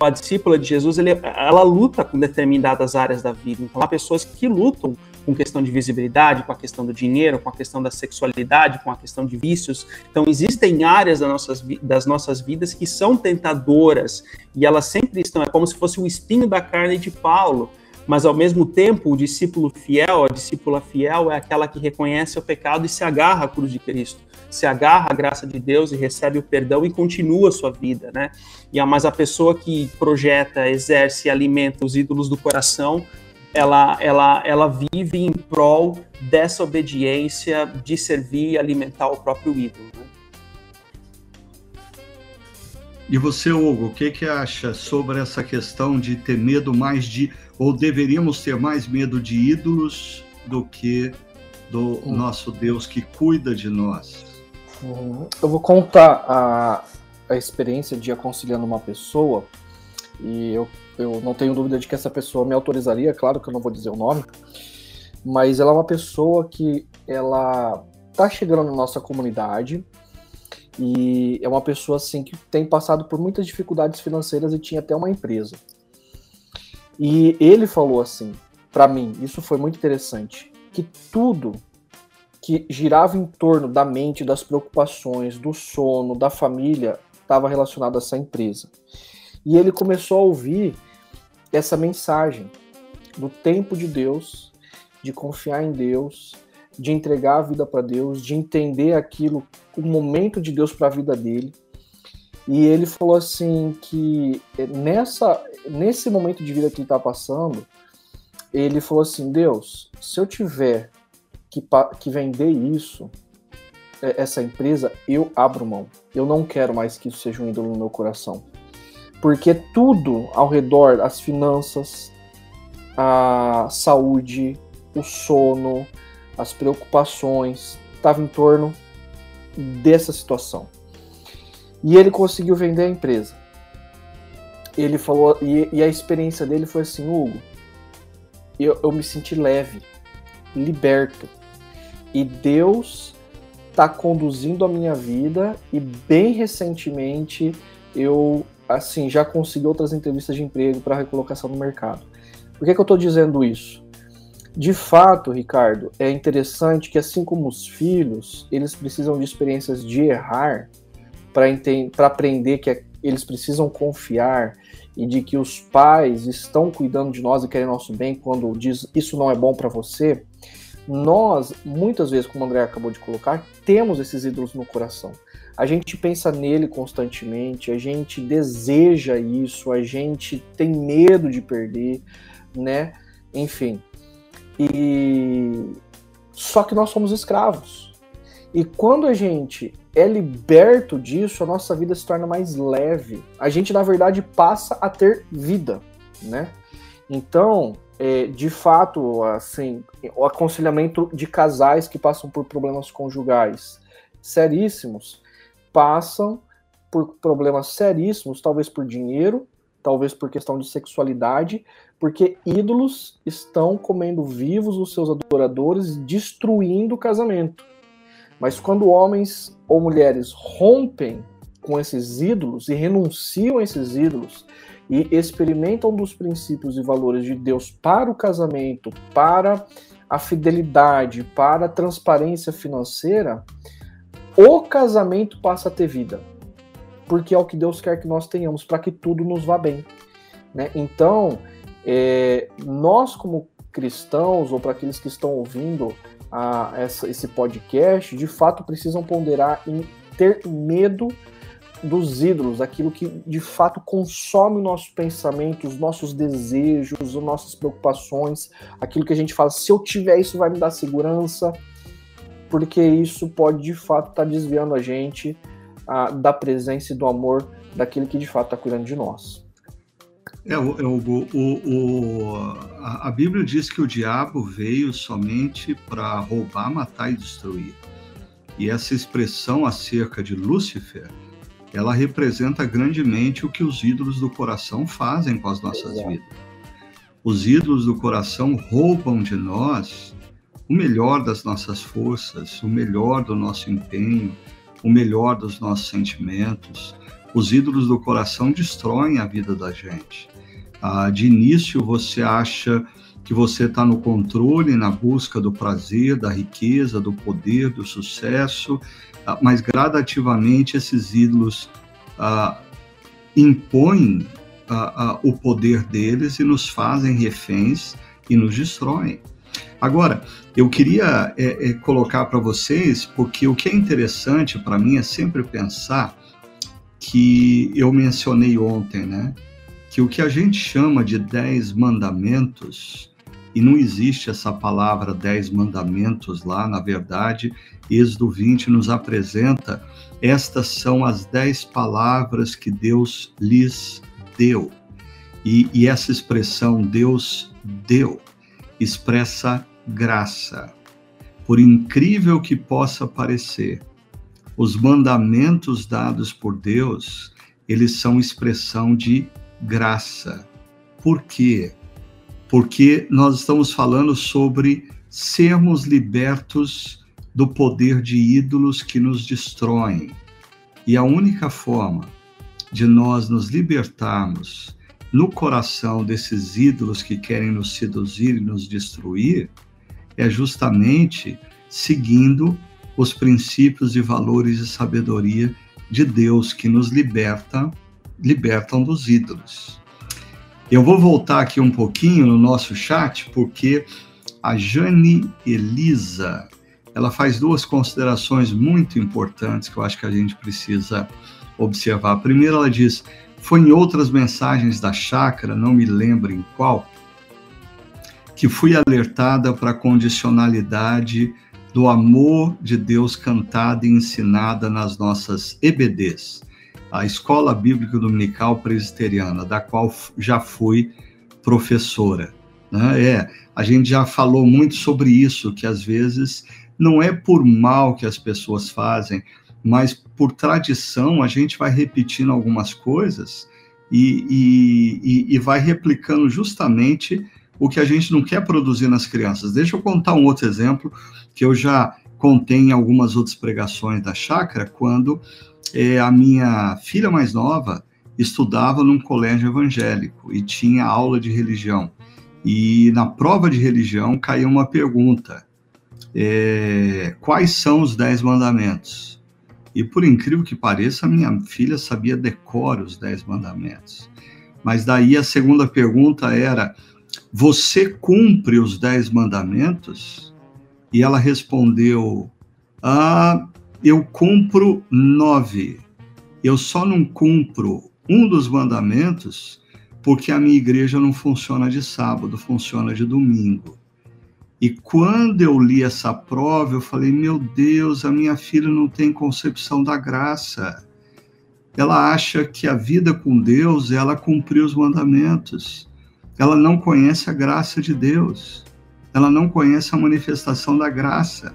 a discípula de Jesus, ele, ela luta com determinadas áreas da vida. Então, há pessoas que lutam com questão de visibilidade, com a questão do dinheiro, com a questão da sexualidade, com a questão de vícios. Então, existem áreas das nossas, das nossas vidas que são tentadoras e elas sempre estão, é como se fosse o espinho da carne de Paulo mas ao mesmo tempo o discípulo fiel, a discípula fiel é aquela que reconhece o pecado e se agarra à cruz de Cristo, se agarra à graça de Deus e recebe o perdão e continua a sua vida, né? E a mas a pessoa que projeta, exerce, alimenta os ídolos do coração, ela, ela, ela vive em prol dessa obediência de servir e alimentar o próprio ídolo. Né? E você, Hugo, o que, que acha sobre essa questão de ter medo mais de ou deveríamos ter mais medo de ídolos do que do hum. nosso Deus que cuida de nós? Hum, eu vou contar a, a experiência de aconselhando uma pessoa e eu, eu não tenho dúvida de que essa pessoa me autorizaria, claro que eu não vou dizer o nome, mas ela é uma pessoa que ela tá chegando na nossa comunidade e é uma pessoa assim que tem passado por muitas dificuldades financeiras e tinha até uma empresa. E ele falou assim, para mim, isso foi muito interessante, que tudo que girava em torno da mente, das preocupações, do sono, da família, estava relacionado a essa empresa. E ele começou a ouvir essa mensagem do tempo de Deus, de confiar em Deus, de entregar a vida para Deus, de entender aquilo, o momento de Deus para a vida dele. E ele falou assim que nessa nesse momento de vida que ele está passando, ele falou assim: Deus, se eu tiver que, que vender isso, é, essa empresa, eu abro mão. Eu não quero mais que isso seja um ídolo no meu coração. Porque tudo ao redor, as finanças, a saúde, o sono, as preocupações, estava em torno dessa situação. E ele conseguiu vender a empresa ele falou, e, e, a experiência dele foi assim, Hugo, eu, eu me senti leve, liberto. E Deus está conduzindo a minha vida e bem recentemente eu assim já consegui outras entrevistas de emprego para recolocação no mercado. Por que, que eu estou dizendo isso? De fato, Ricardo, é interessante que assim como os filhos, eles precisam de experiências de errar para aprender que eles precisam confiar e de que os pais estão cuidando de nós e querem nosso bem quando diz isso não é bom para você, nós, muitas vezes, como o André acabou de colocar, temos esses ídolos no coração. A gente pensa nele constantemente, a gente deseja isso, a gente tem medo de perder, né? Enfim. E só que nós somos escravos. E quando a gente é liberto disso, a nossa vida se torna mais leve. A gente, na verdade, passa a ter vida, né? Então, é, de fato, assim, o aconselhamento de casais que passam por problemas conjugais seríssimos passam por problemas seríssimos, talvez por dinheiro, talvez por questão de sexualidade, porque ídolos estão comendo vivos os seus adoradores, destruindo o casamento. Mas quando homens ou mulheres rompem com esses ídolos e renunciam a esses ídolos e experimentam dos princípios e valores de Deus para o casamento, para a fidelidade, para a transparência financeira, o casamento passa a ter vida. Porque é o que Deus quer que nós tenhamos, para que tudo nos vá bem. Né? Então, é, nós, como cristãos, ou para aqueles que estão ouvindo a, essa, esse podcast, de fato precisam ponderar em ter medo dos ídolos, aquilo que de fato consome o nosso pensamento, os nossos desejos, as nossas preocupações, aquilo que a gente fala, se eu tiver isso vai me dar segurança, porque isso pode de fato estar tá desviando a gente a, da presença e do amor daquele que de fato está cuidando de nós. É, o, o, o, a, a Bíblia diz que o diabo veio somente para roubar, matar e destruir. E essa expressão acerca de Lúcifer, ela representa grandemente o que os ídolos do coração fazem com as nossas vidas. Os ídolos do coração roubam de nós o melhor das nossas forças, o melhor do nosso empenho, o melhor dos nossos sentimentos. Os ídolos do coração destroem a vida da gente. Ah, de início, você acha que você está no controle, na busca do prazer, da riqueza, do poder, do sucesso, ah, mas gradativamente esses ídolos ah, impõem ah, ah, o poder deles e nos fazem reféns e nos destroem. Agora, eu queria é, é, colocar para vocês, porque o que é interessante para mim é sempre pensar que eu mencionei ontem, né? Que o que a gente chama de dez mandamentos, e não existe essa palavra dez mandamentos lá, na verdade, Êxodo 20 nos apresenta, estas são as dez palavras que Deus lhes deu. E, e essa expressão Deus deu expressa graça. Por incrível que possa parecer, os mandamentos dados por Deus, eles são expressão de graça. Por quê? Porque nós estamos falando sobre sermos libertos do poder de ídolos que nos destroem. E a única forma de nós nos libertarmos no coração desses ídolos que querem nos seduzir e nos destruir é justamente seguindo os princípios e valores de sabedoria de Deus que nos liberta, libertam dos ídolos. Eu vou voltar aqui um pouquinho no nosso chat, porque a Jane Elisa, ela faz duas considerações muito importantes que eu acho que a gente precisa observar. Primeiro, ela diz: foi em outras mensagens da chácara, não me lembro em qual, que fui alertada para a condicionalidade do amor de Deus cantada e ensinada nas nossas EBDs, a Escola Bíblica Dominical Presbiteriana, da qual já fui professora. Né? É, a gente já falou muito sobre isso, que às vezes não é por mal que as pessoas fazem, mas por tradição a gente vai repetindo algumas coisas e, e, e vai replicando justamente o que a gente não quer produzir nas crianças. Deixa eu contar um outro exemplo que eu já contei em algumas outras pregações da chácara, quando é, a minha filha mais nova estudava num colégio evangélico e tinha aula de religião. E na prova de religião caiu uma pergunta: é, quais são os dez mandamentos? E por incrível que pareça, minha filha sabia decor os dez mandamentos. Mas daí a segunda pergunta era: você cumpre os dez mandamentos? E ela respondeu: Ah, eu cumpro nove. Eu só não cumpro um dos mandamentos porque a minha igreja não funciona de sábado, funciona de domingo. E quando eu li essa prova, eu falei: meu Deus, a minha filha não tem concepção da graça. Ela acha que a vida com Deus ela cumprir os mandamentos. Ela não conhece a graça de Deus. Ela não conhece a manifestação da graça.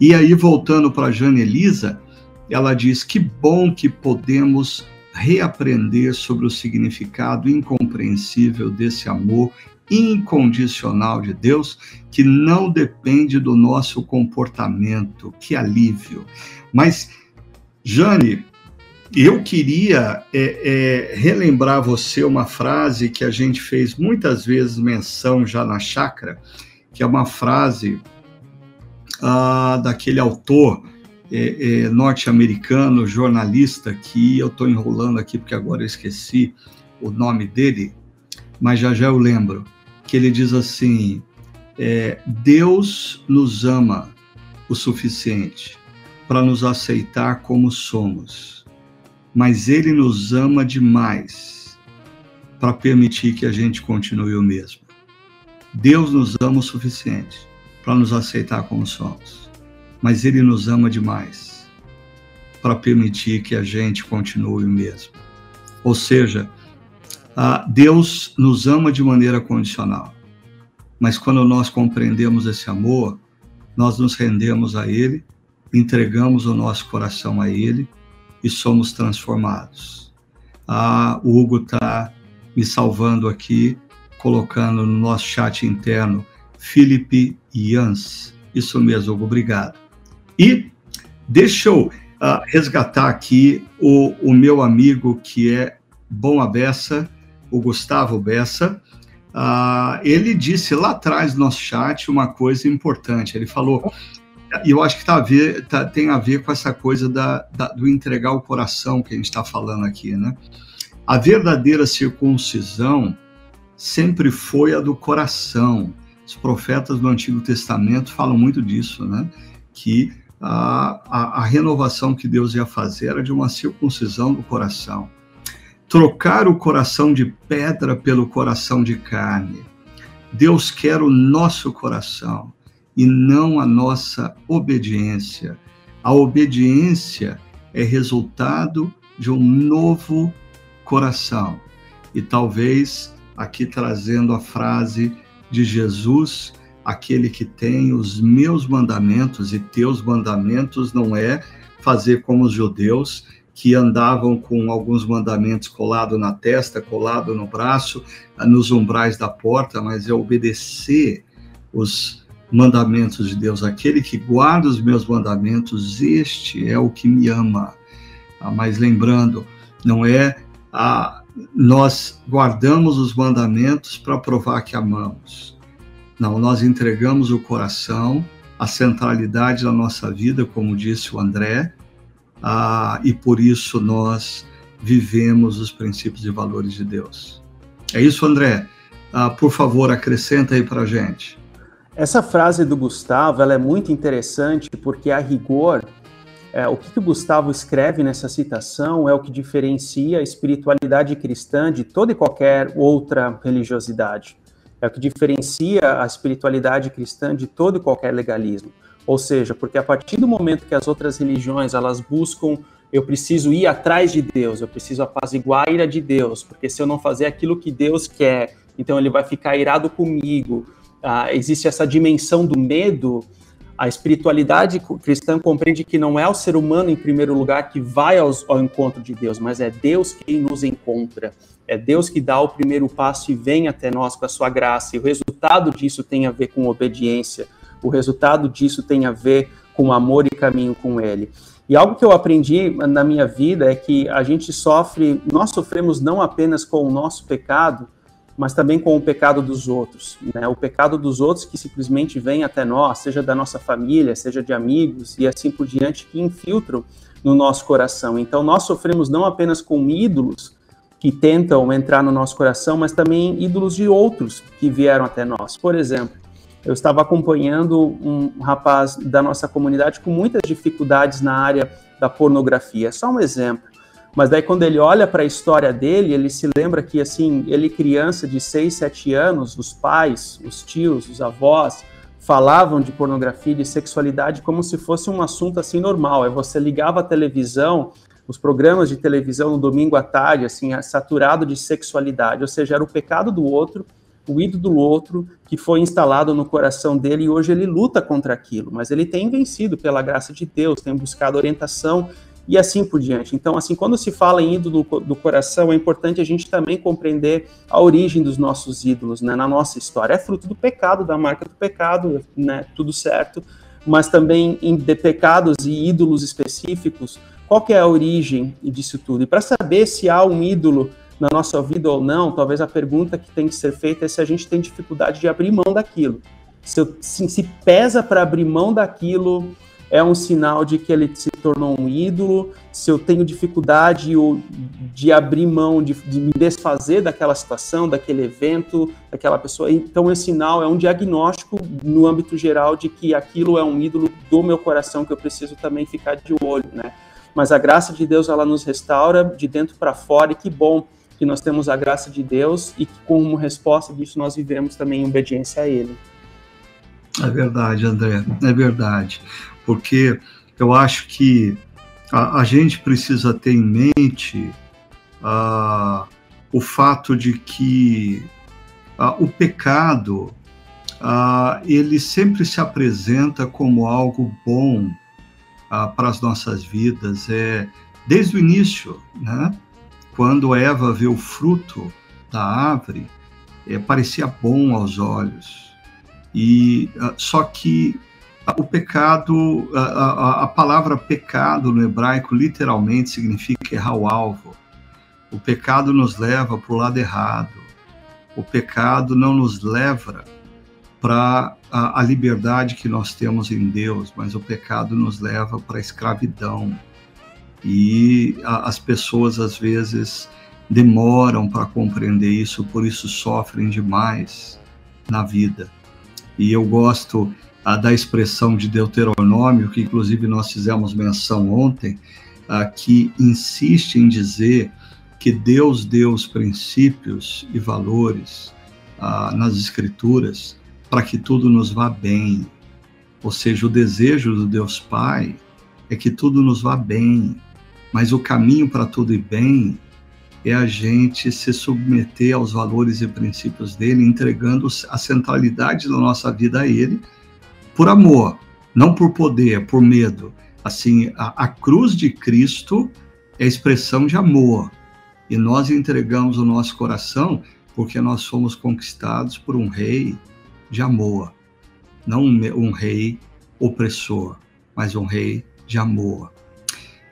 E aí, voltando para Jane Elisa, ela diz: que bom que podemos reaprender sobre o significado incompreensível desse amor incondicional de Deus, que não depende do nosso comportamento. Que alívio. Mas, Jane, eu queria é, é, relembrar você uma frase que a gente fez muitas vezes menção já na chácara, que é uma frase ah, daquele autor é, é norte-americano, jornalista, que eu estou enrolando aqui porque agora eu esqueci o nome dele, mas já já eu lembro que ele diz assim: é, Deus nos ama o suficiente para nos aceitar como somos, mas Ele nos ama demais para permitir que a gente continue o mesmo. Deus nos ama o suficiente para nos aceitar como somos, mas Ele nos ama demais para permitir que a gente continue o mesmo. Ou seja, ah, Deus nos ama de maneira condicional. Mas quando nós compreendemos esse amor, nós nos rendemos a Ele, entregamos o nosso coração a Ele e somos transformados. Ah, o Hugo está me salvando aqui, colocando no nosso chat interno Felipe Jans. Isso mesmo, Hugo, obrigado. E deixa eu uh, resgatar aqui o, o meu amigo que é bom a beça, o Gustavo Bessa, uh, ele disse lá atrás no nosso chat uma coisa importante. Ele falou, e eu acho que tá a ver, tá, tem a ver com essa coisa da, da, do entregar o coração que a gente está falando aqui, né? A verdadeira circuncisão sempre foi a do coração. Os profetas do Antigo Testamento falam muito disso, né? Que a, a, a renovação que Deus ia fazer era de uma circuncisão do coração trocar o coração de pedra pelo coração de carne. Deus quer o nosso coração e não a nossa obediência. A obediência é resultado de um novo coração. E talvez aqui trazendo a frase de Jesus, aquele que tem os meus mandamentos e teus mandamentos não é fazer como os judeus, que andavam com alguns mandamentos colado na testa, colado no braço, nos umbrais da porta, mas é obedecer os mandamentos de Deus. Aquele que guarda os meus mandamentos, este é o que me ama. Ah, mas lembrando, não é a nós guardamos os mandamentos para provar que amamos. Não, nós entregamos o coração, a centralidade da nossa vida, como disse o André, ah, e por isso nós vivemos os princípios e valores de Deus. É isso, André. Ah, por favor, acrescenta aí para gente. Essa frase do Gustavo ela é muito interessante porque, a rigor, é, o que, que o Gustavo escreve nessa citação é o que diferencia a espiritualidade cristã de toda e qualquer outra religiosidade. É o que diferencia a espiritualidade cristã de todo e qualquer legalismo. Ou seja, porque a partir do momento que as outras religiões elas buscam eu preciso ir atrás de Deus, eu preciso apaziguar a ira de Deus, porque se eu não fazer aquilo que Deus quer, então ele vai ficar irado comigo. Ah, existe essa dimensão do medo. A espiritualidade cristã compreende que não é o ser humano, em primeiro lugar, que vai aos, ao encontro de Deus, mas é Deus quem nos encontra. É Deus que dá o primeiro passo e vem até nós com a sua graça. E o resultado disso tem a ver com obediência o resultado disso tem a ver com amor e caminho com Ele. E algo que eu aprendi na minha vida é que a gente sofre, nós sofremos não apenas com o nosso pecado, mas também com o pecado dos outros. Né? O pecado dos outros que simplesmente vem até nós, seja da nossa família, seja de amigos e assim por diante, que infiltram no nosso coração. Então nós sofremos não apenas com ídolos que tentam entrar no nosso coração, mas também ídolos de outros que vieram até nós. Por exemplo, eu estava acompanhando um rapaz da nossa comunidade com muitas dificuldades na área da pornografia. Só um exemplo. Mas daí quando ele olha para a história dele, ele se lembra que assim, ele criança de 6, 7 anos, os pais, os tios, os avós falavam de pornografia, de sexualidade como se fosse um assunto assim normal. É você ligava a televisão, os programas de televisão no domingo à tarde, assim, saturado de sexualidade, ou seja, era o pecado do outro, o ídolo do outro que foi instalado no coração dele e hoje ele luta contra aquilo, mas ele tem vencido pela graça de Deus, tem buscado orientação e assim por diante. Então, assim, quando se fala em ídolo do coração, é importante a gente também compreender a origem dos nossos ídolos, né, na nossa história. É fruto do pecado, da marca do pecado, né, tudo certo, mas também de pecados e ídolos específicos, qual que é a origem disso tudo? E para saber se há um ídolo na nossa vida ou não, talvez a pergunta que tem que ser feita é se a gente tem dificuldade de abrir mão daquilo. Se, eu, se, se pesa para abrir mão daquilo, é um sinal de que ele se tornou um ídolo. Se eu tenho dificuldade de abrir mão, de, de, me desfazer daquela situação, daquele evento, daquela pessoa, então esse sinal é um diagnóstico no âmbito geral de que aquilo é um ídolo do meu coração que eu preciso também ficar de olho, né? Mas a graça de Deus ela nos restaura de dentro para fora e que bom que nós temos a graça de Deus e que como resposta disso nós vivemos também em obediência a Ele. É verdade, André, é verdade porque eu acho que a, a gente precisa ter em mente o fato de que o pecado ele sempre se apresenta como algo bom para as nossas vidas. É desde o início, né? Quando Eva viu o fruto da árvore, é, parecia bom aos olhos. E só que o pecado, a, a, a, palavra pecado no hebraico literalmente significa errar o alvo. O pecado nos leva para o lado errado. O pecado não nos leva para a, a, liberdade que nós temos em Deus, mas o pecado nos leva para a escravidão. E as pessoas às vezes demoram para compreender isso, por isso sofrem demais na vida. E eu gosto a da expressão de Deuteronômio, que inclusive nós fizemos menção ontem, a, que insiste em dizer que Deus deu os princípios e valores a, nas Escrituras para que tudo nos vá bem. Ou seja, o desejo do Deus Pai é que tudo nos vá bem, mas o caminho para tudo ir bem é a gente se submeter aos valores e princípios dele, entregando a centralidade da nossa vida a ele por amor, não por poder, por medo. Assim, a, a cruz de Cristo é expressão de amor. E nós entregamos o nosso coração porque nós fomos conquistados por um rei de amor. Não um, um rei opressor, mas um rei de amor.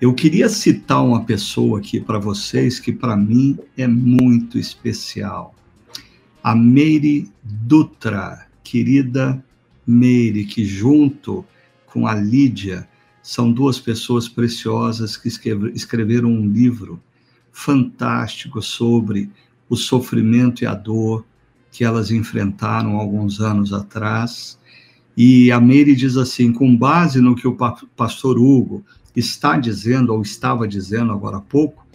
Eu queria citar uma pessoa aqui para vocês que para mim é muito especial. A Meire Dutra, querida Meire, que junto com a Lídia são duas pessoas preciosas que escreveram um livro fantástico sobre o sofrimento e a dor que elas enfrentaram alguns anos atrás. E a Meire diz assim: com base no que o pastor Hugo está dizendo, ou estava dizendo agora há pouco,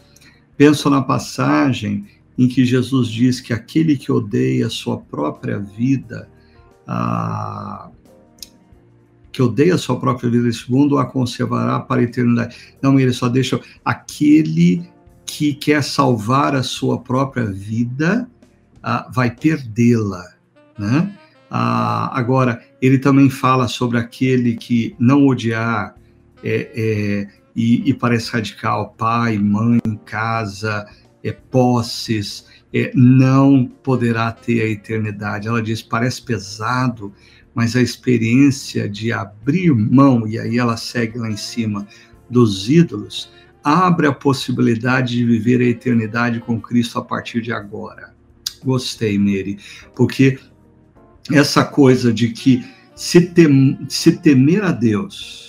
penso na passagem em que Jesus diz que aquele que odeia a sua própria vida a, que odeia a sua própria vida nesse mundo a conservará para a eternidade. Não, ele só deixa aquele que quer salvar a sua própria vida vai perdê-la, né? agora, ele também fala sobre aquele que não odiar é, é, e, e, parece radical, pai, mãe, casa, é, posses, é, não poderá ter a eternidade. Ela diz: parece pesado, mas a experiência de abrir mão, e aí ela segue lá em cima, dos ídolos, abre a possibilidade de viver a eternidade com Cristo a partir de agora. Gostei, Mary, porque essa coisa de que se, tem, se temer a Deus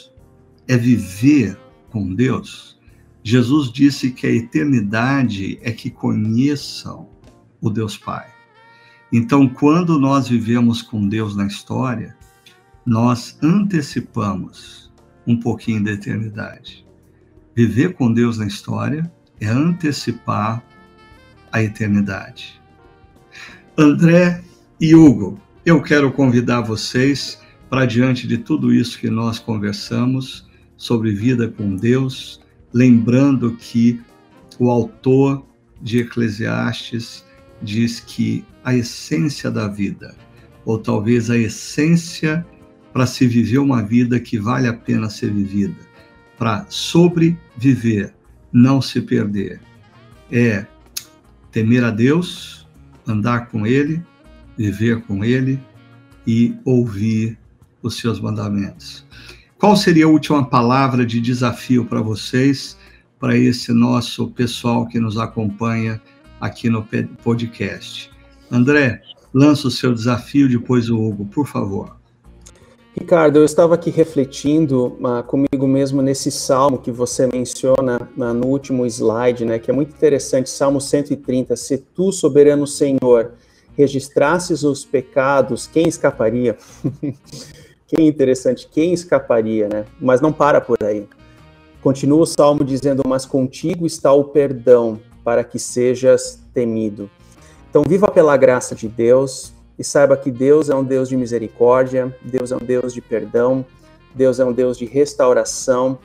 é viver com Deus, Jesus disse que a eternidade é que conheçam o Deus Pai. Então, quando nós vivemos com Deus na história, nós antecipamos um pouquinho da eternidade. Viver com Deus na história é antecipar a eternidade. André e Hugo, eu quero convidar vocês para diante de tudo isso que nós conversamos sobre vida com Deus, lembrando que o autor de Eclesiastes diz que a essência da vida, ou talvez a essência para se viver uma vida que vale a pena ser vivida, para sobreviver, não se perder, é temer a Deus, andar com Ele, viver com Ele e ouvir os seus mandamentos. Qual seria a última palavra de desafio para vocês, para esse nosso pessoal que nos acompanha aqui no podcast? André, lança o seu desafio, depois o Hugo, por favor. Ricardo, eu estava aqui refletindo uh, comigo mesmo nesse salmo que você menciona uh, no último slide, né, que é muito interessante, Salmo 130, se tu, soberano Senhor, registrasses os pecados, quem escaparia? que interessante, quem escaparia, né? Mas não para por aí. Continua o salmo dizendo: Mas contigo está o perdão, para que sejas temido. Então, viva pela graça de Deus e saiba que Deus é um Deus de misericórdia, Deus é um Deus de perdão, Deus é um Deus de restauração.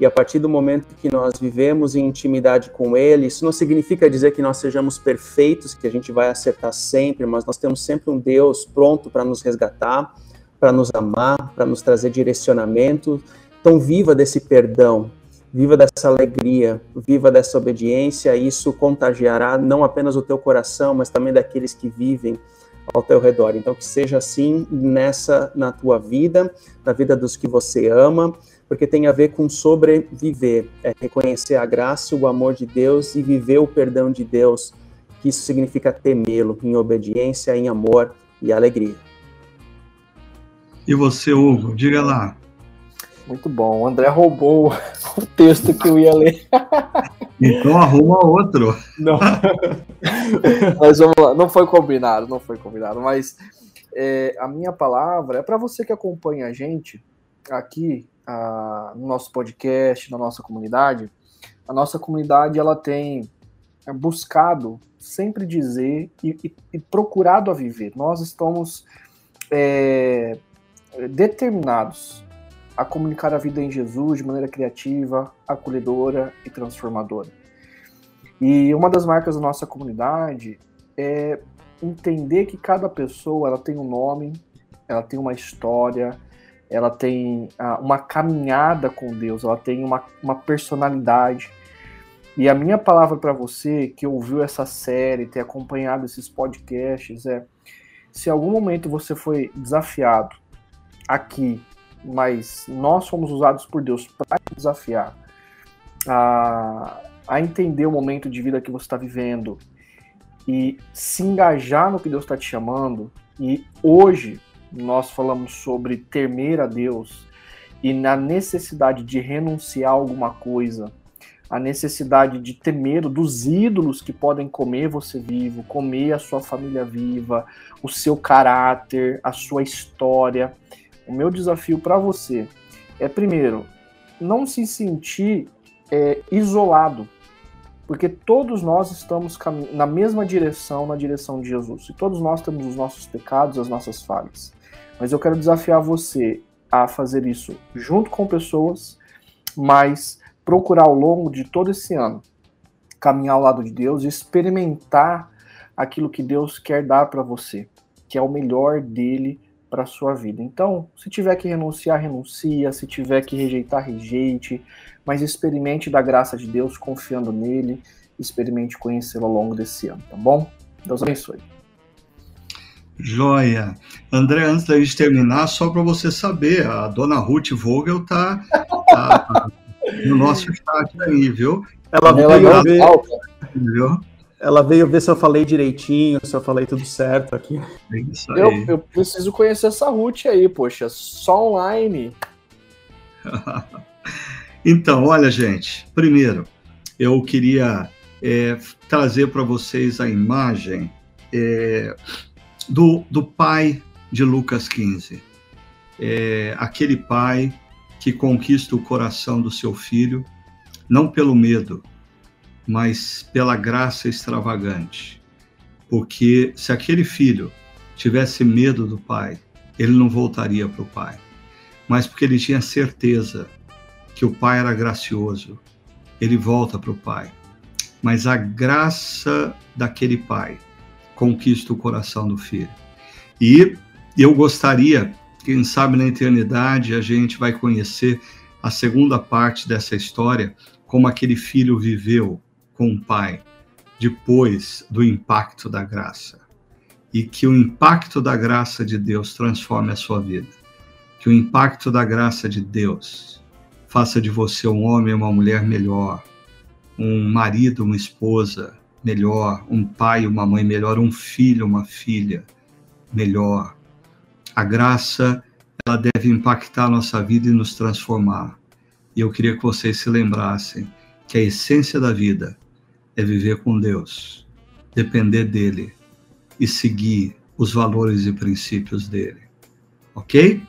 E a partir do momento que nós vivemos em intimidade com Ele, isso não significa dizer que nós sejamos perfeitos, que a gente vai acertar sempre, mas nós temos sempre um Deus pronto para nos resgatar para nos amar, para nos trazer direcionamento. Então, viva desse perdão, viva dessa alegria, viva dessa obediência. Isso contagiará não apenas o teu coração, mas também daqueles que vivem ao teu redor. Então, que seja assim nessa na tua vida, na vida dos que você ama, porque tem a ver com sobreviver, é reconhecer a graça, o amor de Deus e viver o perdão de Deus, que isso significa temê-lo em obediência, em amor e alegria. E você, Hugo, diga lá. Muito bom. O André roubou o texto que eu ia ler. Então arruma outro. Não. mas vamos lá. Não foi combinado, não foi combinado. Mas é, a minha palavra é para você que acompanha a gente aqui a, no nosso podcast, na nossa comunidade. A nossa comunidade ela tem buscado sempre dizer e, e, e procurado a viver. Nós estamos é, determinados a comunicar a vida em Jesus de maneira criativa, acolhedora e transformadora. E uma das marcas da nossa comunidade é entender que cada pessoa ela tem um nome, ela tem uma história, ela tem ah, uma caminhada com Deus, ela tem uma, uma personalidade. E a minha palavra para você que ouviu essa série, ter acompanhado esses podcasts é: se em algum momento você foi desafiado aqui, mas nós somos usados por Deus para desafiar a, a entender o momento de vida que você está vivendo e se engajar no que Deus está te chamando. E hoje nós falamos sobre temer a Deus e na necessidade de renunciar a alguma coisa, a necessidade de ter medo dos ídolos que podem comer você vivo, comer a sua família viva, o seu caráter, a sua história o meu desafio para você é, primeiro, não se sentir é, isolado, porque todos nós estamos na mesma direção, na direção de Jesus, e todos nós temos os nossos pecados, as nossas falhas. Mas eu quero desafiar você a fazer isso junto com pessoas, mas procurar ao longo de todo esse ano caminhar ao lado de Deus e experimentar aquilo que Deus quer dar para você, que é o melhor dele para sua vida. Então, se tiver que renunciar, renuncia, se tiver que rejeitar, rejeite, mas experimente da graça de Deus confiando nele, experimente conhecê-lo ao longo desse ano, tá bom? Deus abençoe. Joia. André, antes da gente terminar, só para você saber, a dona Ruth Vogel tá, tá no nosso chat aí, viu? Ela, ela veio ver, viu? Ela veio ver se eu falei direitinho, se eu falei tudo certo aqui. É eu, eu, preciso conhecer essa Ruth aí, poxa, só online. então, olha, gente, primeiro, eu queria é, trazer para vocês a imagem é, do, do pai de Lucas 15. É, aquele pai que conquista o coração do seu filho, não pelo medo, mas pela graça extravagante. Porque se aquele filho tivesse medo do pai, ele não voltaria para o pai. Mas porque ele tinha certeza que o pai era gracioso, ele volta para o pai. Mas a graça daquele pai conquista o coração do filho. E eu gostaria, quem sabe na eternidade a gente vai conhecer a segunda parte dessa história, como aquele filho viveu com o pai depois do impacto da graça. E que o impacto da graça de Deus transforme a sua vida. Que o impacto da graça de Deus faça de você um homem ou uma mulher melhor, um marido, uma esposa melhor, um pai, uma mãe melhor, um filho, uma filha melhor. A graça, ela deve impactar a nossa vida e nos transformar. E eu queria que vocês se lembrassem que a essência da vida é viver com Deus, depender dele e seguir os valores e princípios dele. Ok?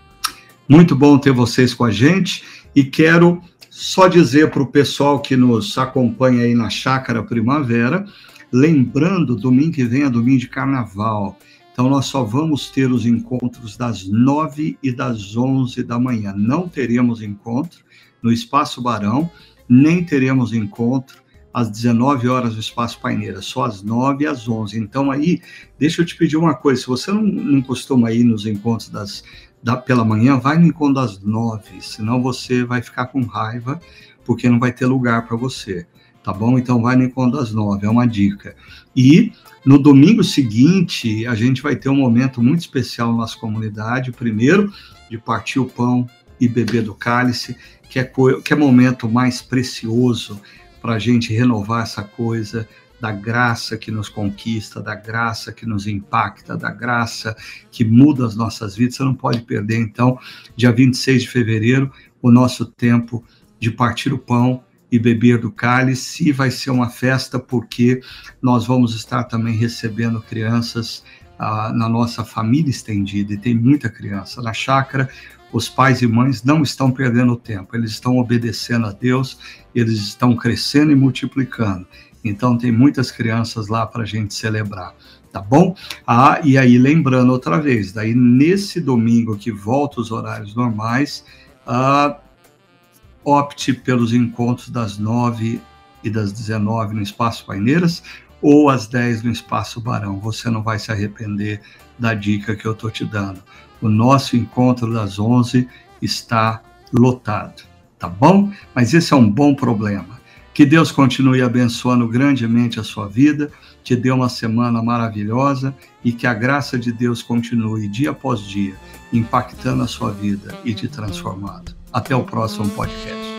Muito bom ter vocês com a gente e quero só dizer para o pessoal que nos acompanha aí na Chácara Primavera, lembrando, domingo que vem é domingo de carnaval. Então, nós só vamos ter os encontros das nove e das onze da manhã. Não teremos encontro no Espaço Barão, nem teremos encontro às 19 horas no Espaço Paineira, só às 9 e às 11. Então, aí, deixa eu te pedir uma coisa: se você não, não costuma ir nos encontros das, da, pela manhã, vai no encontro das 9, senão você vai ficar com raiva, porque não vai ter lugar para você tá bom? Então vai no encontro das nove, é uma dica. E no domingo seguinte, a gente vai ter um momento muito especial na nossa comunidade. Primeiro, de partir o pão e beber do cálice, que é, que é momento mais precioso para a gente renovar essa coisa da graça que nos conquista, da graça que nos impacta, da graça que muda as nossas vidas. Você não pode perder, então, dia 26 de fevereiro, o nosso tempo de partir o pão e beber do cálice. E vai ser uma festa porque nós vamos estar também recebendo crianças ah, na nossa família estendida, e tem muita criança na chácara. Os pais e mães não estão perdendo tempo, eles estão obedecendo a Deus, eles estão crescendo e multiplicando. Então, tem muitas crianças lá para a gente celebrar tá bom? Ah, e aí lembrando outra vez, daí nesse domingo que volta os horários normais, ah, opte pelos encontros das 9 e das 19 no Espaço Paineiras ou às 10 no Espaço Barão. Você não vai se arrepender da dica que eu estou te dando. O nosso encontro das 11 está lotado, tá bom? Mas esse é um bom problema. Que Deus continue abençoando grandemente a sua vida, te dê uma semana maravilhosa e que a graça de Deus continue dia após dia impactando a sua vida e te transformando. Até o próximo podcast.